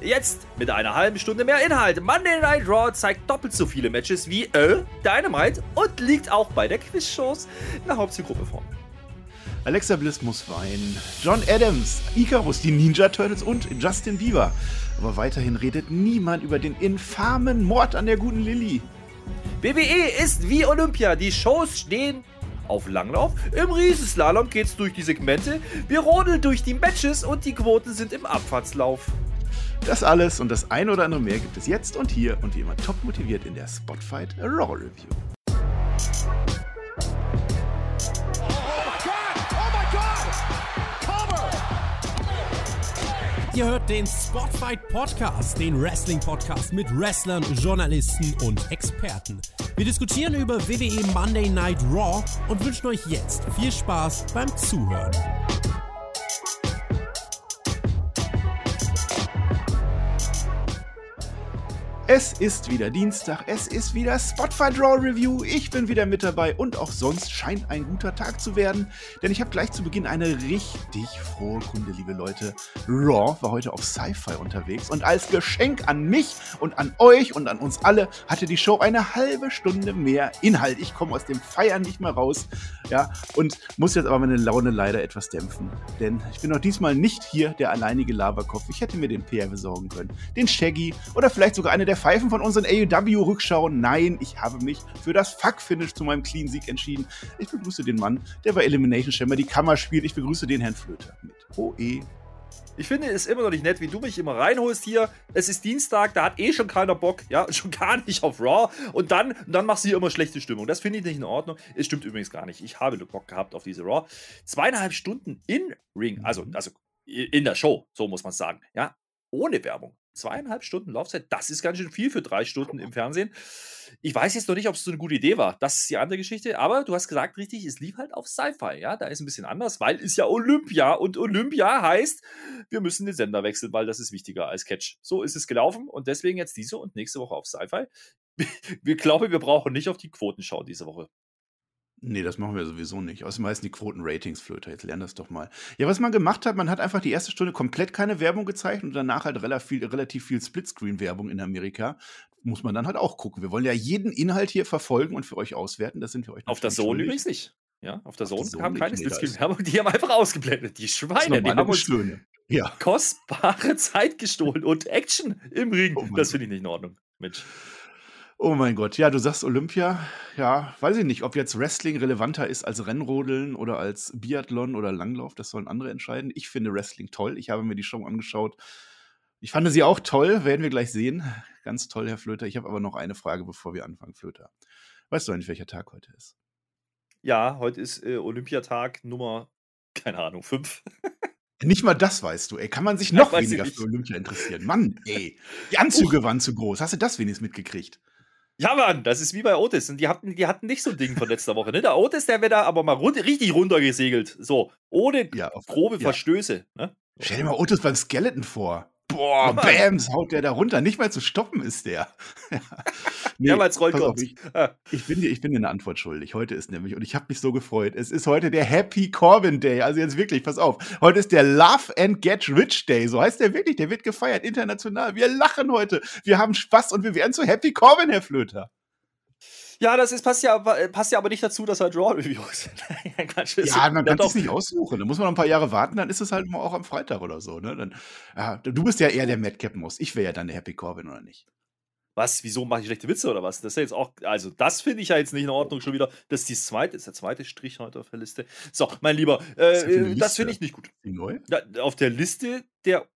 Jetzt mit einer halben Stunde mehr Inhalt. Monday Night Raw zeigt doppelt so viele Matches wie äh, Dynamite und liegt auch bei der Quizshows in der Hauptzielgruppe vor. Alexa Bliss muss weinen. John Adams, Icarus, die Ninja Turtles und Justin Bieber. Aber weiterhin redet niemand über den infamen Mord an der guten Lilly. WWE ist wie Olympia. Die Shows stehen auf Langlauf. Im Riesenslalom geht's durch die Segmente. Wir rodeln durch die Matches und die Quoten sind im Abfahrtslauf. Das alles und das ein oder andere mehr gibt es jetzt und hier und wie immer top motiviert in der Spotfight Raw Review. Ihr hört den Spotfight Podcast, den Wrestling Podcast mit Wrestlern, Journalisten und Experten. Wir diskutieren über WWE Monday Night Raw und wünschen euch jetzt viel Spaß beim Zuhören. Es ist wieder Dienstag, es ist wieder Spotify Draw Review. Ich bin wieder mit dabei und auch sonst scheint ein guter Tag zu werden, denn ich habe gleich zu Beginn eine richtig frohe Kunde, liebe Leute. Raw war heute auf Sci-Fi unterwegs und als Geschenk an mich und an euch und an uns alle hatte die Show eine halbe Stunde mehr Inhalt. Ich komme aus dem Feiern nicht mehr raus, ja, und muss jetzt aber meine Laune leider etwas dämpfen, denn ich bin auch diesmal nicht hier der alleinige Laberkopf. Ich hätte mir den PR besorgen können, den Shaggy oder vielleicht sogar eine der Pfeifen von unseren AEW-Rückschauen. Nein, ich habe mich für das Fuck-Finish zu meinem Clean-Sieg entschieden. Ich begrüße den Mann, der bei Elimination Chamber die Kammer spielt. Ich begrüße den Herrn Flöter mit OE. Ich finde es immer noch nicht nett, wie du mich immer reinholst hier. Es ist Dienstag, da hat eh schon keiner Bock, ja, schon gar nicht auf Raw. Und dann, dann machst du hier immer schlechte Stimmung. Das finde ich nicht in Ordnung. Es stimmt übrigens gar nicht. Ich habe Bock gehabt auf diese Raw. Zweieinhalb Stunden in Ring, also, also in der Show, so muss man es sagen, ja, ohne Werbung zweieinhalb Stunden Laufzeit, das ist ganz schön viel für drei Stunden im Fernsehen. Ich weiß jetzt noch nicht, ob es so eine gute Idee war. Das ist die andere Geschichte. Aber du hast gesagt, richtig, es lief halt auf Sci-Fi. Ja, da ist ein bisschen anders, weil es ja Olympia und Olympia heißt, wir müssen den Sender wechseln, weil das ist wichtiger als Catch. So ist es gelaufen und deswegen jetzt diese und nächste Woche auf Sci-Fi. Wir glauben, wir brauchen nicht auf die Quoten schauen diese Woche. Nee, das machen wir sowieso nicht. Außerdem heißen die Quoten Ratings-Flöter. Jetzt lern das doch mal. Ja, was man gemacht hat, man hat einfach die erste Stunde komplett keine Werbung gezeigt und danach halt relativ viel, relativ viel Splitscreen-Werbung in Amerika. Muss man dann halt auch gucken. Wir wollen ja jeden Inhalt hier verfolgen und für euch auswerten. Das sind wir euch Auf der Zone übrigens nicht. Ja, auf der Zone kam keine Splitscreen-Werbung. Die haben einfach ausgeblendet. Die Schweine, die haben uns Stöhne. Ja. kostbare Zeit gestohlen und Action im Ring. Oh das finde ich nicht in Ordnung, Mensch. Oh mein Gott, ja, du sagst Olympia. Ja, weiß ich nicht, ob jetzt Wrestling relevanter ist als Rennrodeln oder als Biathlon oder Langlauf. Das sollen andere entscheiden. Ich finde Wrestling toll. Ich habe mir die Show angeschaut. Ich fand sie auch toll, werden wir gleich sehen. Ganz toll, Herr Flöter. Ich habe aber noch eine Frage, bevor wir anfangen, Flöter. Weißt du eigentlich, welcher Tag heute ist? Ja, heute ist äh, Olympiatag Nummer, keine Ahnung, 5. Nicht mal das weißt du, ey. Kann man sich noch weniger für Olympia interessieren? Mann, ey. Die Anzüge Uch. waren zu groß. Hast du das wenigstens mitgekriegt? Ja, Mann, das ist wie bei Otis. Und die hatten, die hatten nicht so ein Ding von letzter Woche. Ne? Der Otis, der wäre da aber mal rund, richtig runtergesegelt. So, ohne ja, grobe ja. Verstöße. Ne? Stell dir mal Otis beim Skeleton vor. Boah, Bams, haut der da runter. Nicht mal zu stoppen ist der. nee, Mehrmals rollt auf, ich, ich, bin dir, ich bin dir eine Antwort schuldig. Heute ist nämlich, und ich habe mich so gefreut, es ist heute der Happy Corbin Day. Also jetzt wirklich, pass auf. Heute ist der Love and Get Rich Day. So heißt der wirklich. Der wird gefeiert international. Wir lachen heute. Wir haben Spaß und wir werden zu Happy Corbin, Herr Flöter. Ja, das ist, passt, ja, passt ja aber nicht dazu, dass er Draw-Review ist. ja, man kann es nicht aussuchen. Da muss man noch ein paar Jahre warten, dann ist es halt auch am Freitag oder so. Ne? Dann, ja, du bist ja eher der Madcap-Muss. Ich wäre ja dann der Happy Corbin, oder nicht? Was? Wieso mache ich schlechte Witze oder was? Das ist ja jetzt auch, also das finde ich ja jetzt nicht in Ordnung schon wieder. Das ist die zweite, ist der zweite Strich heute auf der Liste. So, mein Lieber, äh, das finde ich nicht gut. Neu? Auf der Liste der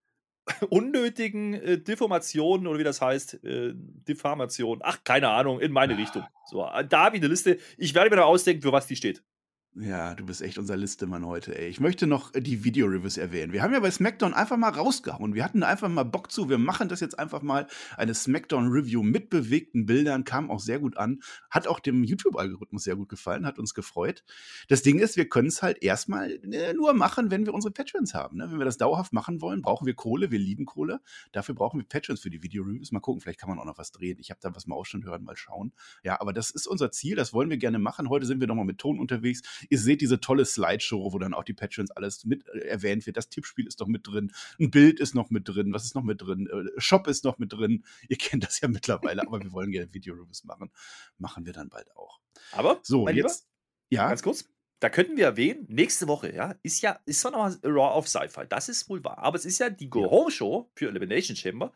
unnötigen äh, Deformationen oder wie das heißt, äh, Diffamation, ach, keine Ahnung, in meine Richtung. So, äh, da habe ich eine Liste. Ich werde mir noch ausdenken, für was die steht. Ja, du bist echt unser Listemann heute, ey. Ich möchte noch äh, die Video-Reviews erwähnen. Wir haben ja bei SmackDown einfach mal rausgehauen. Wir hatten einfach mal Bock zu. Wir machen das jetzt einfach mal. Eine SmackDown-Review mit bewegten Bildern kam auch sehr gut an. Hat auch dem YouTube-Algorithmus sehr gut gefallen, hat uns gefreut. Das Ding ist, wir können es halt erstmal äh, nur machen, wenn wir unsere Patrons haben. Ne? Wenn wir das dauerhaft machen wollen, brauchen wir Kohle. Wir lieben Kohle. Dafür brauchen wir Patrons für die Video-Reviews. Mal gucken, vielleicht kann man auch noch was drehen. Ich habe da was mal schon hören, mal schauen. Ja, aber das ist unser Ziel. Das wollen wir gerne machen. Heute sind wir nochmal mit Ton unterwegs. Ihr seht diese tolle Slideshow, wo dann auch die Patrons alles mit äh, erwähnt wird. Das Tippspiel ist noch mit drin, ein Bild ist noch mit drin, was ist noch mit drin, äh, Shop ist noch mit drin. Ihr kennt das ja mittlerweile, aber wir wollen gerne Video-Reviews machen. Machen wir dann bald auch. Aber, So, mein jetzt, Lieber, ja, ganz kurz, da könnten wir erwähnen, nächste Woche, ja, ist ja, ist zwar nochmal Raw auf Sci-Fi, das ist wohl wahr, aber es ist ja die Go-Home-Show für Elimination Chamber.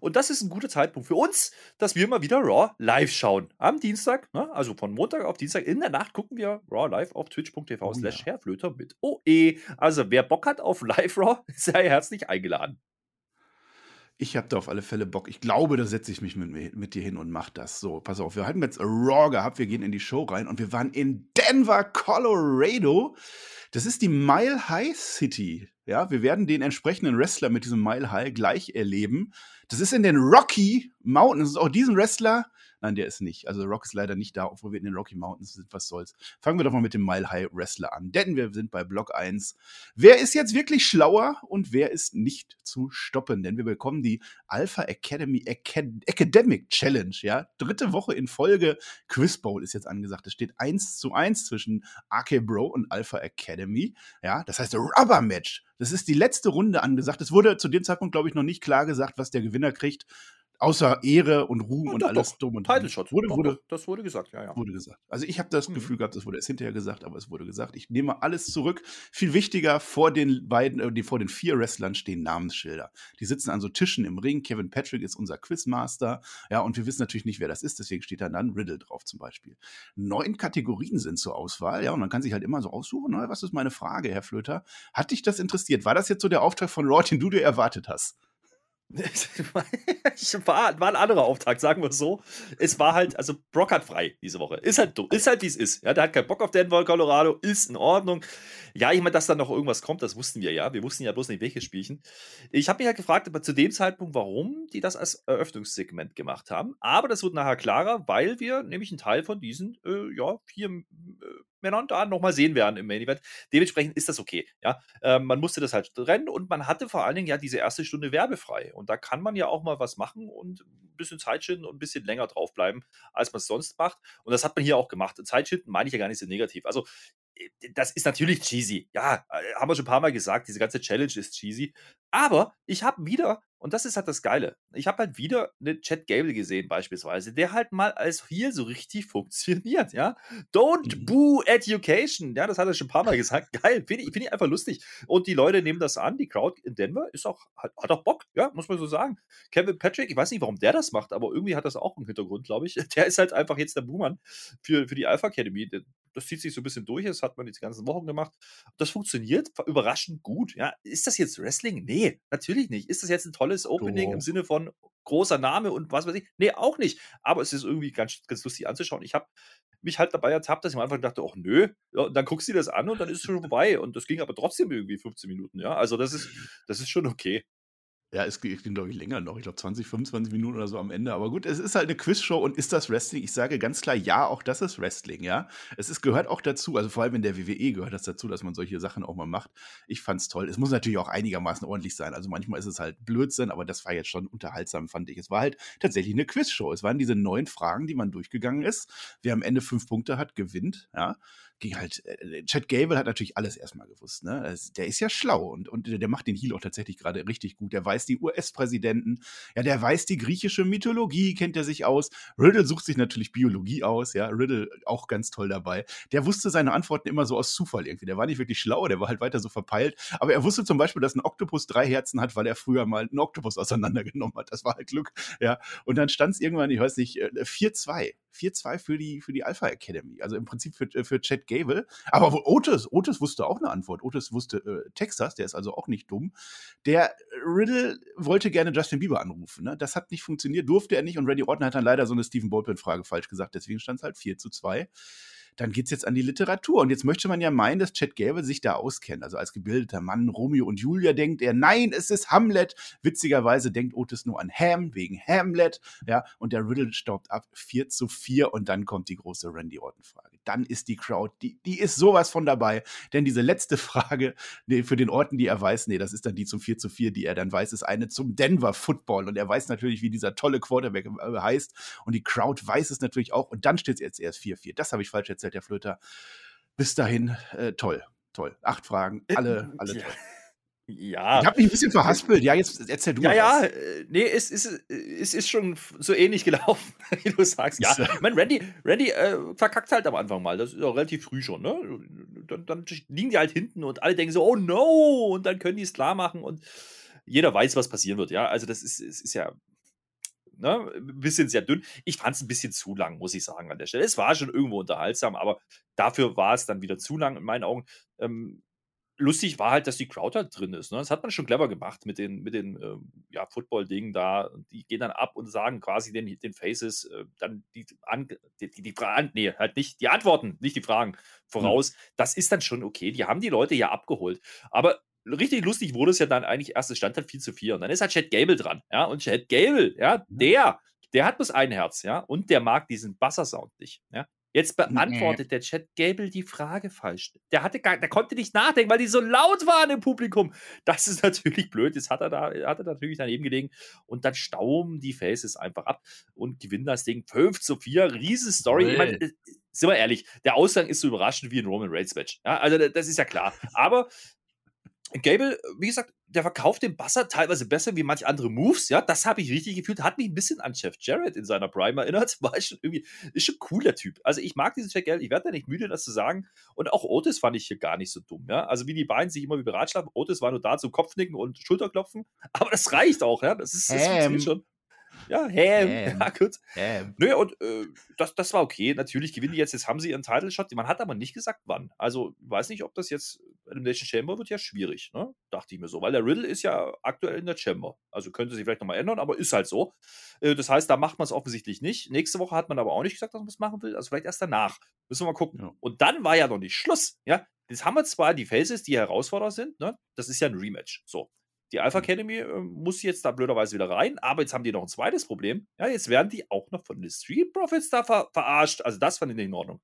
Und das ist ein guter Zeitpunkt für uns, dass wir mal wieder Raw live schauen. Am Dienstag, ne? also von Montag auf Dienstag in der Nacht gucken wir Raw live auf twitch.tv Oh slash. Herrflöter mit OE. Also wer Bock hat auf Live Raw, sei herzlich eingeladen. Ich habe da auf alle Fälle Bock. Ich glaube, da setze ich mich mit, mit dir hin und mach das. So, pass auf, wir hatten jetzt Raw gehabt, wir gehen in die Show rein und wir waren in Denver, Colorado. Das ist die Mile High City. Ja, wir werden den entsprechenden Wrestler mit diesem Mile High gleich erleben. Das ist in den Rocky Mountains. Auch diesen Wrestler, nein, der ist nicht. Also Rock ist leider nicht da, obwohl wir in den Rocky Mountains sind. Was soll's. Fangen wir doch mal mit dem Mile High Wrestler an. Denn wir sind bei Block 1. Wer ist jetzt wirklich schlauer und wer ist nicht zu stoppen? Denn wir bekommen die Alpha Academy Acad Academic Challenge, ja. Dritte Woche in Folge. Quiz Bowl ist jetzt angesagt. Es steht 1 zu 1 zwischen AK Bro und Alpha Academy. Ja, das heißt Rubber Match. Das ist die letzte Runde angesagt. Es wurde zu dem Zeitpunkt, glaube ich, noch nicht klar gesagt, was der Gewinner kriegt. Außer Ehre und Ruhm und doch, alles doch. dumm und. Title Shot. Wurde, Doch, wurde, das wurde gesagt, ja, ja. Wurde gesagt. Also ich habe das Mhm. Gefühl gehabt, es wurde erst hinterher gesagt, aber es wurde gesagt. Ich nehme alles zurück. Viel wichtiger, vor den beiden, äh, vor den vier Wrestlern stehen Namensschilder. Die sitzen an so Tischen im Ring. Kevin Patrick ist unser Quizmaster. Ja, und wir wissen natürlich nicht, wer das ist, deswegen steht da dann Riddle drauf zum Beispiel. Neun Kategorien sind zur Auswahl, ja, und man kann sich halt immer so aussuchen, ne, was ist meine Frage, Herr Flöter? Hat dich das interessiert? War das jetzt so der Auftrag von Raw, den du dir erwartet hast? War, war ein anderer Auftrag, sagen wir es so. Es war halt, also Brock hat frei diese Woche. Ist halt, ist halt wie es ist. Ja, der hat keinen Bock auf Denver, Colorado, ist in Ordnung. Ja, ich meine, dass da noch irgendwas kommt, das wussten wir ja. Wir wussten ja bloß nicht, welches Spielchen. Ich habe mich halt gefragt, aber zu dem Zeitpunkt, warum die das als Eröffnungssegment gemacht haben. Aber das wird nachher klarer, weil wir nämlich einen Teil von diesen äh, ja, vier äh, Männern da nochmal sehen werden im Main Event. Dementsprechend ist das okay. Ja, ähm, man musste das halt trennen und man hatte vor allen Dingen ja diese erste Stunde werbefrei. Und da kann man ja auch mal was machen und ein bisschen Zeit schinden und ein bisschen länger draufbleiben, als man es sonst macht. Und das hat man hier auch gemacht. Zeit schinden meine ich ja gar nicht so negativ. Also, äh, das ist natürlich cheesy. Ja, äh, haben wir schon ein paar Mal gesagt, diese ganze Challenge ist cheesy. Aber ich habe wieder, und das ist halt das Geile, ich habe halt wieder eine Chad Gable gesehen, beispielsweise, der halt mal als Heel so richtig funktioniert, ja. Don't Mhm. boo education. Ja, das hat er schon ein paar Mal gesagt. Geil, finde ich, find ich einfach lustig. Und die Leute nehmen das an. Die Crowd in Denver ist auch, hat, hat auch Bock, ja, muss man so sagen. Kevin Patrick, ich weiß nicht, warum der das macht, aber irgendwie hat das auch einen Hintergrund, glaube ich. Der ist halt einfach jetzt der Buhmann für, für die Alpha Academy. Das zieht sich so ein bisschen durch, das hat man jetzt die ganzen Wochen gemacht. Das funktioniert überraschend gut. Ja, ist das jetzt Wrestling? Nee, natürlich nicht. Ist das jetzt ein tolles Opening im Doch. Sinne von großer Name und was weiß ich? Nee, auch nicht. Aber es ist irgendwie ganz, ganz lustig anzuschauen. Ich habe mich halt dabei ertappt, dass ich am Anfang dachte, ach nö, ja, und dann guckst du dir das an und dann ist es schon vorbei. Und das ging aber trotzdem irgendwie 15 Minuten, ja. Also das ist, das ist schon okay. Ja, es ging, glaube ich, länger noch. Ich glaube, 20, 25 Minuten oder so am Ende. Aber gut, es ist halt eine Quizshow und ist das Wrestling? Ich sage ganz klar, ja, auch das ist Wrestling, ja. Es ist, gehört auch dazu, also vor allem in der WWE gehört das dazu, dass man solche Sachen auch mal macht. Ich fand's toll. Es muss natürlich auch einigermaßen ordentlich sein. Also manchmal ist es halt Blödsinn, aber das war jetzt schon unterhaltsam, fand ich. Es war halt tatsächlich eine Quizshow. Es waren diese neun Fragen, die man durchgegangen ist. Wer am Ende fünf Punkte hat, gewinnt, ja. Ging halt, äh, Chad Gable hat natürlich alles erstmal gewusst, ne? Der ist ja schlau und, und der macht den Heal auch tatsächlich gerade richtig gut. Der weiß die US-Präsidenten, ja, der weiß die griechische Mythologie, kennt er sich aus. Riddle sucht sich natürlich Biologie aus, ja, Riddle auch ganz toll dabei. Der wusste seine Antworten immer so aus Zufall irgendwie. Der war nicht wirklich schlau, der war halt weiter so verpeilt. Aber er wusste zum Beispiel, dass ein Oktopus drei Herzen hat, weil er früher mal einen Oktopus auseinandergenommen hat. Das war halt Glück, ja. Und dann stand es irgendwann, ich weiß nicht, äh, 4-2. 4-2 für die, für die Alpha Academy. Also im Prinzip für, für Chad Gable. Aber Otis, Otis wusste auch eine Antwort. Otis wusste äh, Texas, der ist also auch nicht dumm. Der Riddle wollte gerne Justin Bieber anrufen. Ne? Das hat nicht funktioniert, durfte er nicht. Und Randy Orton hat dann leider so eine Stephen Baldwin-Frage falsch gesagt. Deswegen stand es halt 4 zu 2 dann geht's jetzt an die Literatur. Und jetzt möchte man ja meinen, dass Chad Gable sich da auskennt. Also als gebildeter Mann, Romeo und Julia denkt er, nein, es ist Hamlet. Witzigerweise denkt Otis nur an Ham, wegen Hamlet. Ja, und der Riddle staubt ab 4 zu 4 und dann kommt die große Randy Orton-Frage. Dann ist die Crowd, die, die ist sowas von dabei. Denn diese letzte Frage nee, für den Orten, die er weiß, nee, das ist dann die zum 4 zu 4, die er dann weiß, ist eine zum Denver Football. Und er weiß natürlich, wie dieser tolle Quarterback äh, heißt. Und die Crowd weiß es natürlich auch. Und dann steht es jetzt erst 4-4. Das habe ich falsch erzählt, Herr Flöter. bis dahin, äh, toll, toll. Acht Fragen, alle, alle ja. toll. Ja. Ich habe mich ein bisschen verhaspelt. Ja, jetzt erzähl du Ja, mal ja, was. äh, nee, es ist, es ist schon so ähnlich gelaufen, wie du sagst. Ja, ich meine, Randy, Randy äh, verkackt halt am Anfang mal. Das ist auch relativ früh schon, ne? Dann, dann liegen die halt hinten und alle denken so, oh no! Und dann können die es klar machen und jeder weiß, was passieren wird, ja. Also, das ist, es ist ja. Ne, ein bisschen sehr dünn. Ich fand es ein bisschen zu lang, muss ich sagen, an der Stelle. Es war schon irgendwo unterhaltsam, aber dafür war es dann wieder zu lang in meinen Augen. Ähm, lustig war halt, dass die Crowd halt drin ist. Ne? Das hat man schon clever gemacht mit den, mit den ähm, ja, Football-Dingen da. Die gehen dann ab und sagen quasi den, den Faces äh, dann die, an, die, die, die nee, halt nicht die Antworten, nicht die Fragen voraus. Mhm. Das ist dann schon okay. Die haben die Leute ja abgeholt. Aber richtig lustig wurde es ja dann eigentlich erst, es stand halt 4 zu 4. Und dann ist halt Chad Gable dran. Ja, und Chad Gable, ja, der, der hat bloß ein Herz, ja, und der mag diesen Buzzer-Sound nicht. Ja. Jetzt beantwortet der Chat Gable die Frage falsch. Der hatte gar, der konnte nicht nachdenken, weil die so laut waren im Publikum. Das ist natürlich blöd. Jetzt hat er da, hat er natürlich daneben gelegen. Und dann stauben die Faces einfach ab und gewinnen das Ding 5 zu 4. Riesenstory. Ich meine, sind wir ehrlich, der Ausgang ist so überraschend wie ein Roman Reigns Match. Ja, also das ist ja klar. Aber Gable, wie gesagt, der verkauft den Basser teilweise besser wie manche andere Moves, ja, das habe ich richtig gefühlt, hat mich ein bisschen an Jeff Jarrett in seiner Prime erinnert, war schon irgendwie, ist schon ein cooler Typ. Also ich mag diesen Jack ich werde da nicht müde, das zu sagen und auch Otis fand ich hier gar nicht so dumm, ja, also wie die beiden sich immer wie beratschlagen, Otis war nur da zum Kopfnicken und Schulterklopfen, aber das reicht auch, ja, das ist, das ähm. schon. Ja, Ham. Ham. Ja, gut. Ähm, Nö, und äh, das, das war okay. Natürlich gewinnen die jetzt. Jetzt haben sie ihren Title Shot. Man hat aber nicht gesagt, wann. Also, weiß nicht, ob das jetzt. Elimination Chamber wird ja schwierig, ne? Dachte ich mir so. Weil der Riddle ist ja aktuell in der Chamber. Also könnte sich vielleicht nochmal ändern, aber ist halt so. Äh, das heißt, da macht man es offensichtlich nicht. Nächste Woche hat man aber auch nicht gesagt, dass man es machen will. Also vielleicht erst danach. Müssen wir mal gucken. Ja. Und dann war ja noch nicht Schluss. Ja, jetzt haben wir zwar die Faces, die Herausforderer sind, ne? Das ist ja ein Rematch. So. Die Alpha Academy äh, muss jetzt da blöderweise wieder rein, aber jetzt haben die noch ein zweites Problem. Ja, jetzt werden die auch noch von den Street Profits da ver verarscht. Also das fand ich nicht in Ordnung.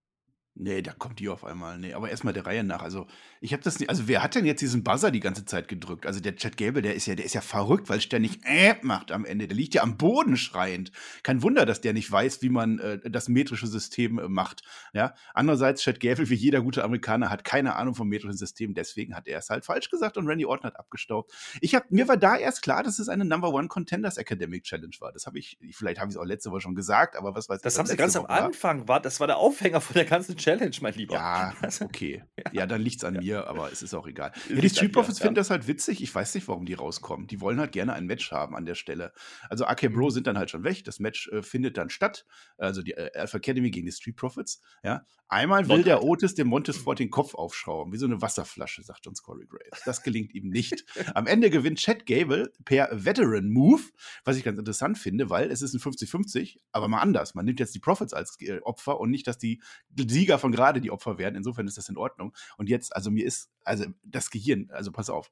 Nee, da kommt die auf einmal. Nee, aber erstmal der Reihe nach. Also, ich habe das nicht. Also, wer hat denn jetzt diesen Buzzer die ganze Zeit gedrückt? Also, der Chad Gable, der ist ja, der ist ja verrückt, weil ständig äh macht am Ende. Der liegt ja am Boden schreiend. Kein Wunder, dass der nicht weiß, wie man äh, das metrische System äh, macht. Ja. Andererseits, Chad Gable, wie jeder gute Amerikaner, hat keine Ahnung vom metrischen System. Deswegen hat er es halt falsch gesagt und Randy Orton hat abgestaubt. Ich hab, mir war da erst klar, dass es eine Number One Contenders Academic Challenge war. Das habe ich, vielleicht habe ich es auch letzte Woche schon gesagt, aber was weiß ich. Das was haben sie ganz am Woche war. Anfang, war, das war der Aufhänger von der ganzen Challenge, mein Lieber. Ja, okay. Ja, dann liegt es an mir, aber es ist auch egal. Ja, die Street Profits ja. finden das halt witzig. Ich weiß nicht, warum die rauskommen. Die wollen halt gerne ein Match haben an der Stelle. Also AK Bro sind dann halt schon weg. Das Match äh, findet dann statt. Also die äh, Alpha Academy gegen die Street Profits. Ja. Einmal will der Otis dem Montesfort den Kopf aufschrauben, wie so eine Wasserflasche, sagt uns Corey Graves. Das gelingt ihm nicht. Am Ende gewinnt Chad Gable per Veteran Move, was ich ganz interessant finde, weil es ist ein 50-50, aber mal anders. Man nimmt jetzt die Profits als äh, Opfer und nicht, dass die Sieger von gerade die Opfer werden. Insofern ist das in Ordnung. Und jetzt, also mir ist, also das Gehirn, also pass auf.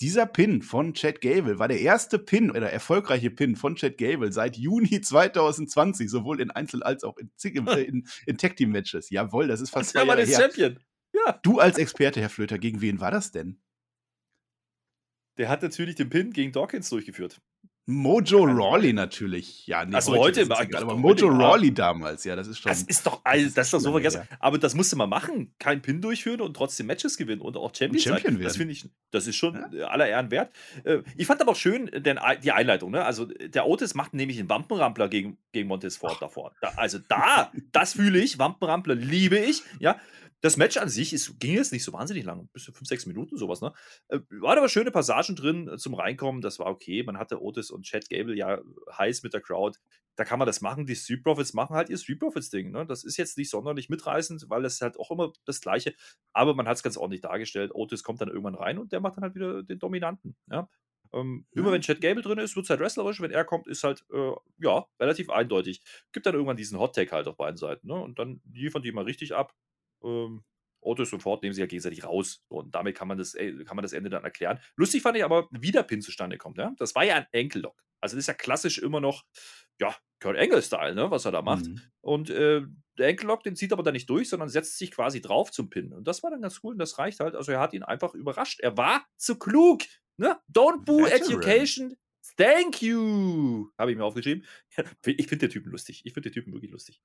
Dieser Pin von Chad Gable war der erste Pin oder erfolgreiche Pin von Chad Gable seit Juni 2020, sowohl in Einzel- als auch in, in, in Tag-Team-Matches. Jawohl, das ist fast zwei Ja, man Jahre her. Champion. Ja. Du als Experte, Herr Flöter, gegen wen war das denn? Der hat natürlich den Pin gegen Dawkins durchgeführt. Mojo Rawley natürlich. Ja, nee, Ach so, heute war- egal, aber heute, Mojo ja. Rawley damals, ja, das ist schon. Das ist doch, also, das ist doch so vergessen. her. Aber das musste man machen. Kein Pin durchführen und trotzdem Matches gewinnen und auch Champion, Champion sein. Das werden. finde ich, das ist schon Ja. äh, aller Ehren wert. Äh, Ich fand aber auch schön denn, die Einleitung. Ne? Also der Otis macht nämlich einen Wampenrampler gegen, gegen Montesfort davor. Da, also da, das fühle ich. Wampenrampler liebe ich. Ja. Das Match an sich ist, ging jetzt nicht so wahnsinnig lang, bis zu fünf, sechs Minuten, sowas, ne? Äh, Waren aber schöne Passagen drin äh, zum Reinkommen, das war okay. Man hatte Otis und Chad Gable ja heiß mit der Crowd. Da kann man das machen. Die Street Profits machen halt ihr Street Profits-Ding. Ne? Das ist jetzt nicht sonderlich mitreißend, weil es halt auch immer das Gleiche. Aber man hat es ganz ordentlich dargestellt. Otis kommt dann irgendwann rein und der macht dann halt wieder den Dominanten. Ja? Ähm, Ja. Immer wenn Chad Gable drin ist, wird es halt wrestlerisch. Wenn er kommt, ist halt, äh, ja, relativ eindeutig. Gibt dann irgendwann diesen Hot-Tag halt auf beiden Seiten. Ne? Und dann liefern die mal richtig ab. Ähm, Otis und Ford nehmen sich ja gegenseitig raus. Und damit kann man, das, äh, kann man das Ende dann erklären. Lustig fand ich aber, wie der Pin zustande kommt. Ja? Das war ja ein Enkellock. Also das ist ja klassisch immer noch, ja, Kurt Angle-Style, ne? was er da macht. Mhm. Und äh, der Enkellock, den zieht aber dann nicht durch, sondern setzt sich quasi drauf zum Pin. Und das war dann ganz cool und das reicht halt. Also er hat ihn einfach überrascht. Er war zu klug. Ne? Don't boo Veteran. education. Thank you. Habe ich mir aufgeschrieben. Ich finde den Typen lustig. Ich finde den Typen wirklich lustig.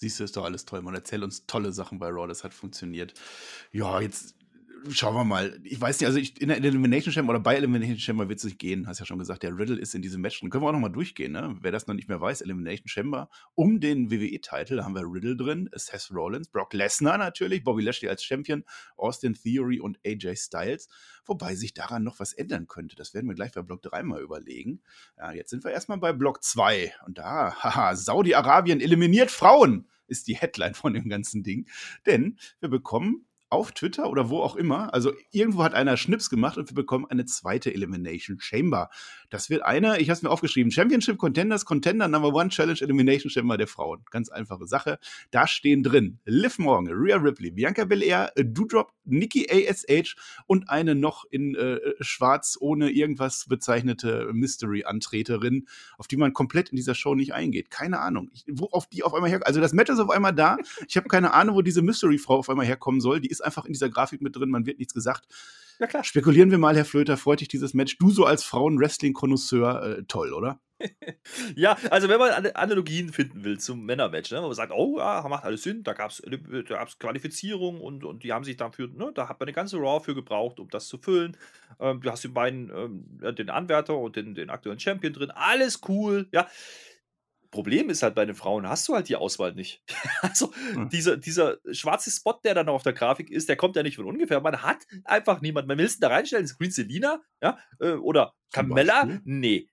Siehst du, ist doch alles toll. Man erzählt uns tolle Sachen bei Raw, das hat funktioniert. Ja, jetzt schauen wir mal. Ich weiß nicht, also ich, in der Elimination Chamber oder bei Elimination Chamber wird es nicht gehen. Hast ja schon gesagt, der Riddle ist in diesem Match. Dann können wir auch nochmal durchgehen, ne? Wer das noch nicht mehr weiß, Elimination Chamber um den WWE-Titel, da haben wir Riddle drin, Seth Rollins, Brock Lesnar natürlich, Bobby Lashley als Champion, Austin Theory und AJ Styles. Wobei sich daran noch was ändern könnte. Das werden wir gleich bei Block 3 mal überlegen. Ja, jetzt sind wir erstmal bei Block 2. Und da, haha, Saudi-Arabien eliminiert Frauen ist die Headline von dem ganzen Ding. Denn wir bekommen auf Twitter oder wo auch immer. Also irgendwo hat einer Schnips gemacht und wir bekommen eine zweite Elimination Chamber. Das wird eine, ich habe es mir aufgeschrieben, Championship Contenders, Contender Number One Challenge Elimination Chamber der Frauen. Ganz einfache Sache. Da stehen drin Liv Morgan, Rhea Ripley, Bianca Belair, Doudrop, Nikki ASH und eine noch in äh, schwarz ohne irgendwas bezeichnete Mystery-Antreterin, auf die man komplett in dieser Show nicht eingeht. Keine Ahnung, ich, wo auf die auf einmal her. Also das Match ist auf einmal da. Ich habe keine Ahnung, wo diese Mystery-Frau auf einmal herkommen soll. Die ist einfach in dieser Grafik mit drin, man wird nichts gesagt. Ja, klar. Spekulieren wir mal, Herr Flöter, freut dich dieses Match? Du so als Frauen-Wrestling-Konnoisseur, äh, toll, oder? ja, also wenn man Analogien finden will zum Männermatch, ne, wo man sagt, oh, ja, macht alles Sinn, da gab es da gab's Qualifizierung und, und die haben sich dafür, ne, da hat man eine ganze Raw für gebraucht, um das zu füllen. Ähm, du hast die beiden, ähm, den Anwärter und den, den aktuellen Champion drin, alles cool, ja. Problem ist halt bei den Frauen, hast du halt die Auswahl nicht. also hm. dieser, dieser schwarze Spot, der dann auf der Grafik ist, der kommt ja nicht von ungefähr. Man hat einfach niemanden. Man will es da reinstellen, Green Selina, ja, äh, oder Carmella. Nee,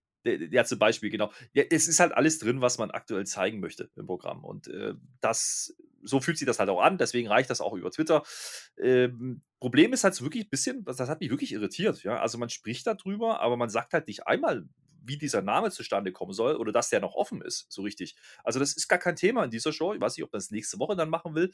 ja, zum Beispiel, genau. Ja, es ist halt alles drin, was man aktuell zeigen möchte im Programm. Und äh, das, so fühlt sich das halt auch an, deswegen reicht das auch über Twitter. Ähm, Problem ist halt so wirklich ein bisschen, das, das hat mich wirklich irritiert, ja. Also man spricht darüber, aber man sagt halt nicht einmal, wie dieser Name zustande kommen soll oder dass der noch offen ist, so richtig. Also das ist gar kein Thema in dieser Show. Ich weiß nicht, ob man das nächste Woche dann machen will.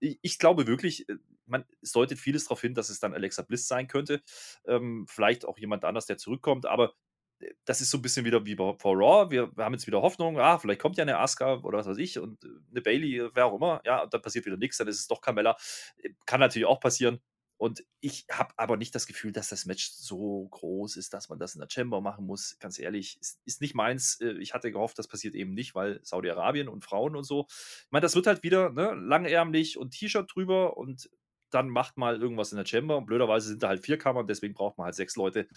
Ich, ich glaube wirklich, äh, man deutet vieles darauf hin, dass es dann Alexa Bliss sein könnte. Ähm, vielleicht auch jemand anders, der zurückkommt, aber äh, das ist so ein bisschen wieder wie bei Raw. Wir, wir, haben jetzt wieder Hoffnung, ah, vielleicht kommt ja eine Asuka oder was weiß ich und äh, eine Bailey, wer auch immer, ja, und dann passiert wieder nichts, dann ist es doch Carmella. Kann natürlich auch passieren. Und ich habe aber nicht das Gefühl, dass das Match so groß ist, dass man das in der Chamber machen muss. Ganz ehrlich, ist, ist nicht meins. Äh, ich hatte gehofft, das passiert eben nicht, weil Saudi-Arabien und Frauen und so. Ich meine, das wird halt wieder ne, langärmlich und T-Shirt drüber und dann macht mal irgendwas in der Chamber. Und blöderweise sind da halt vier Kammern, deswegen braucht man halt sechs Leute.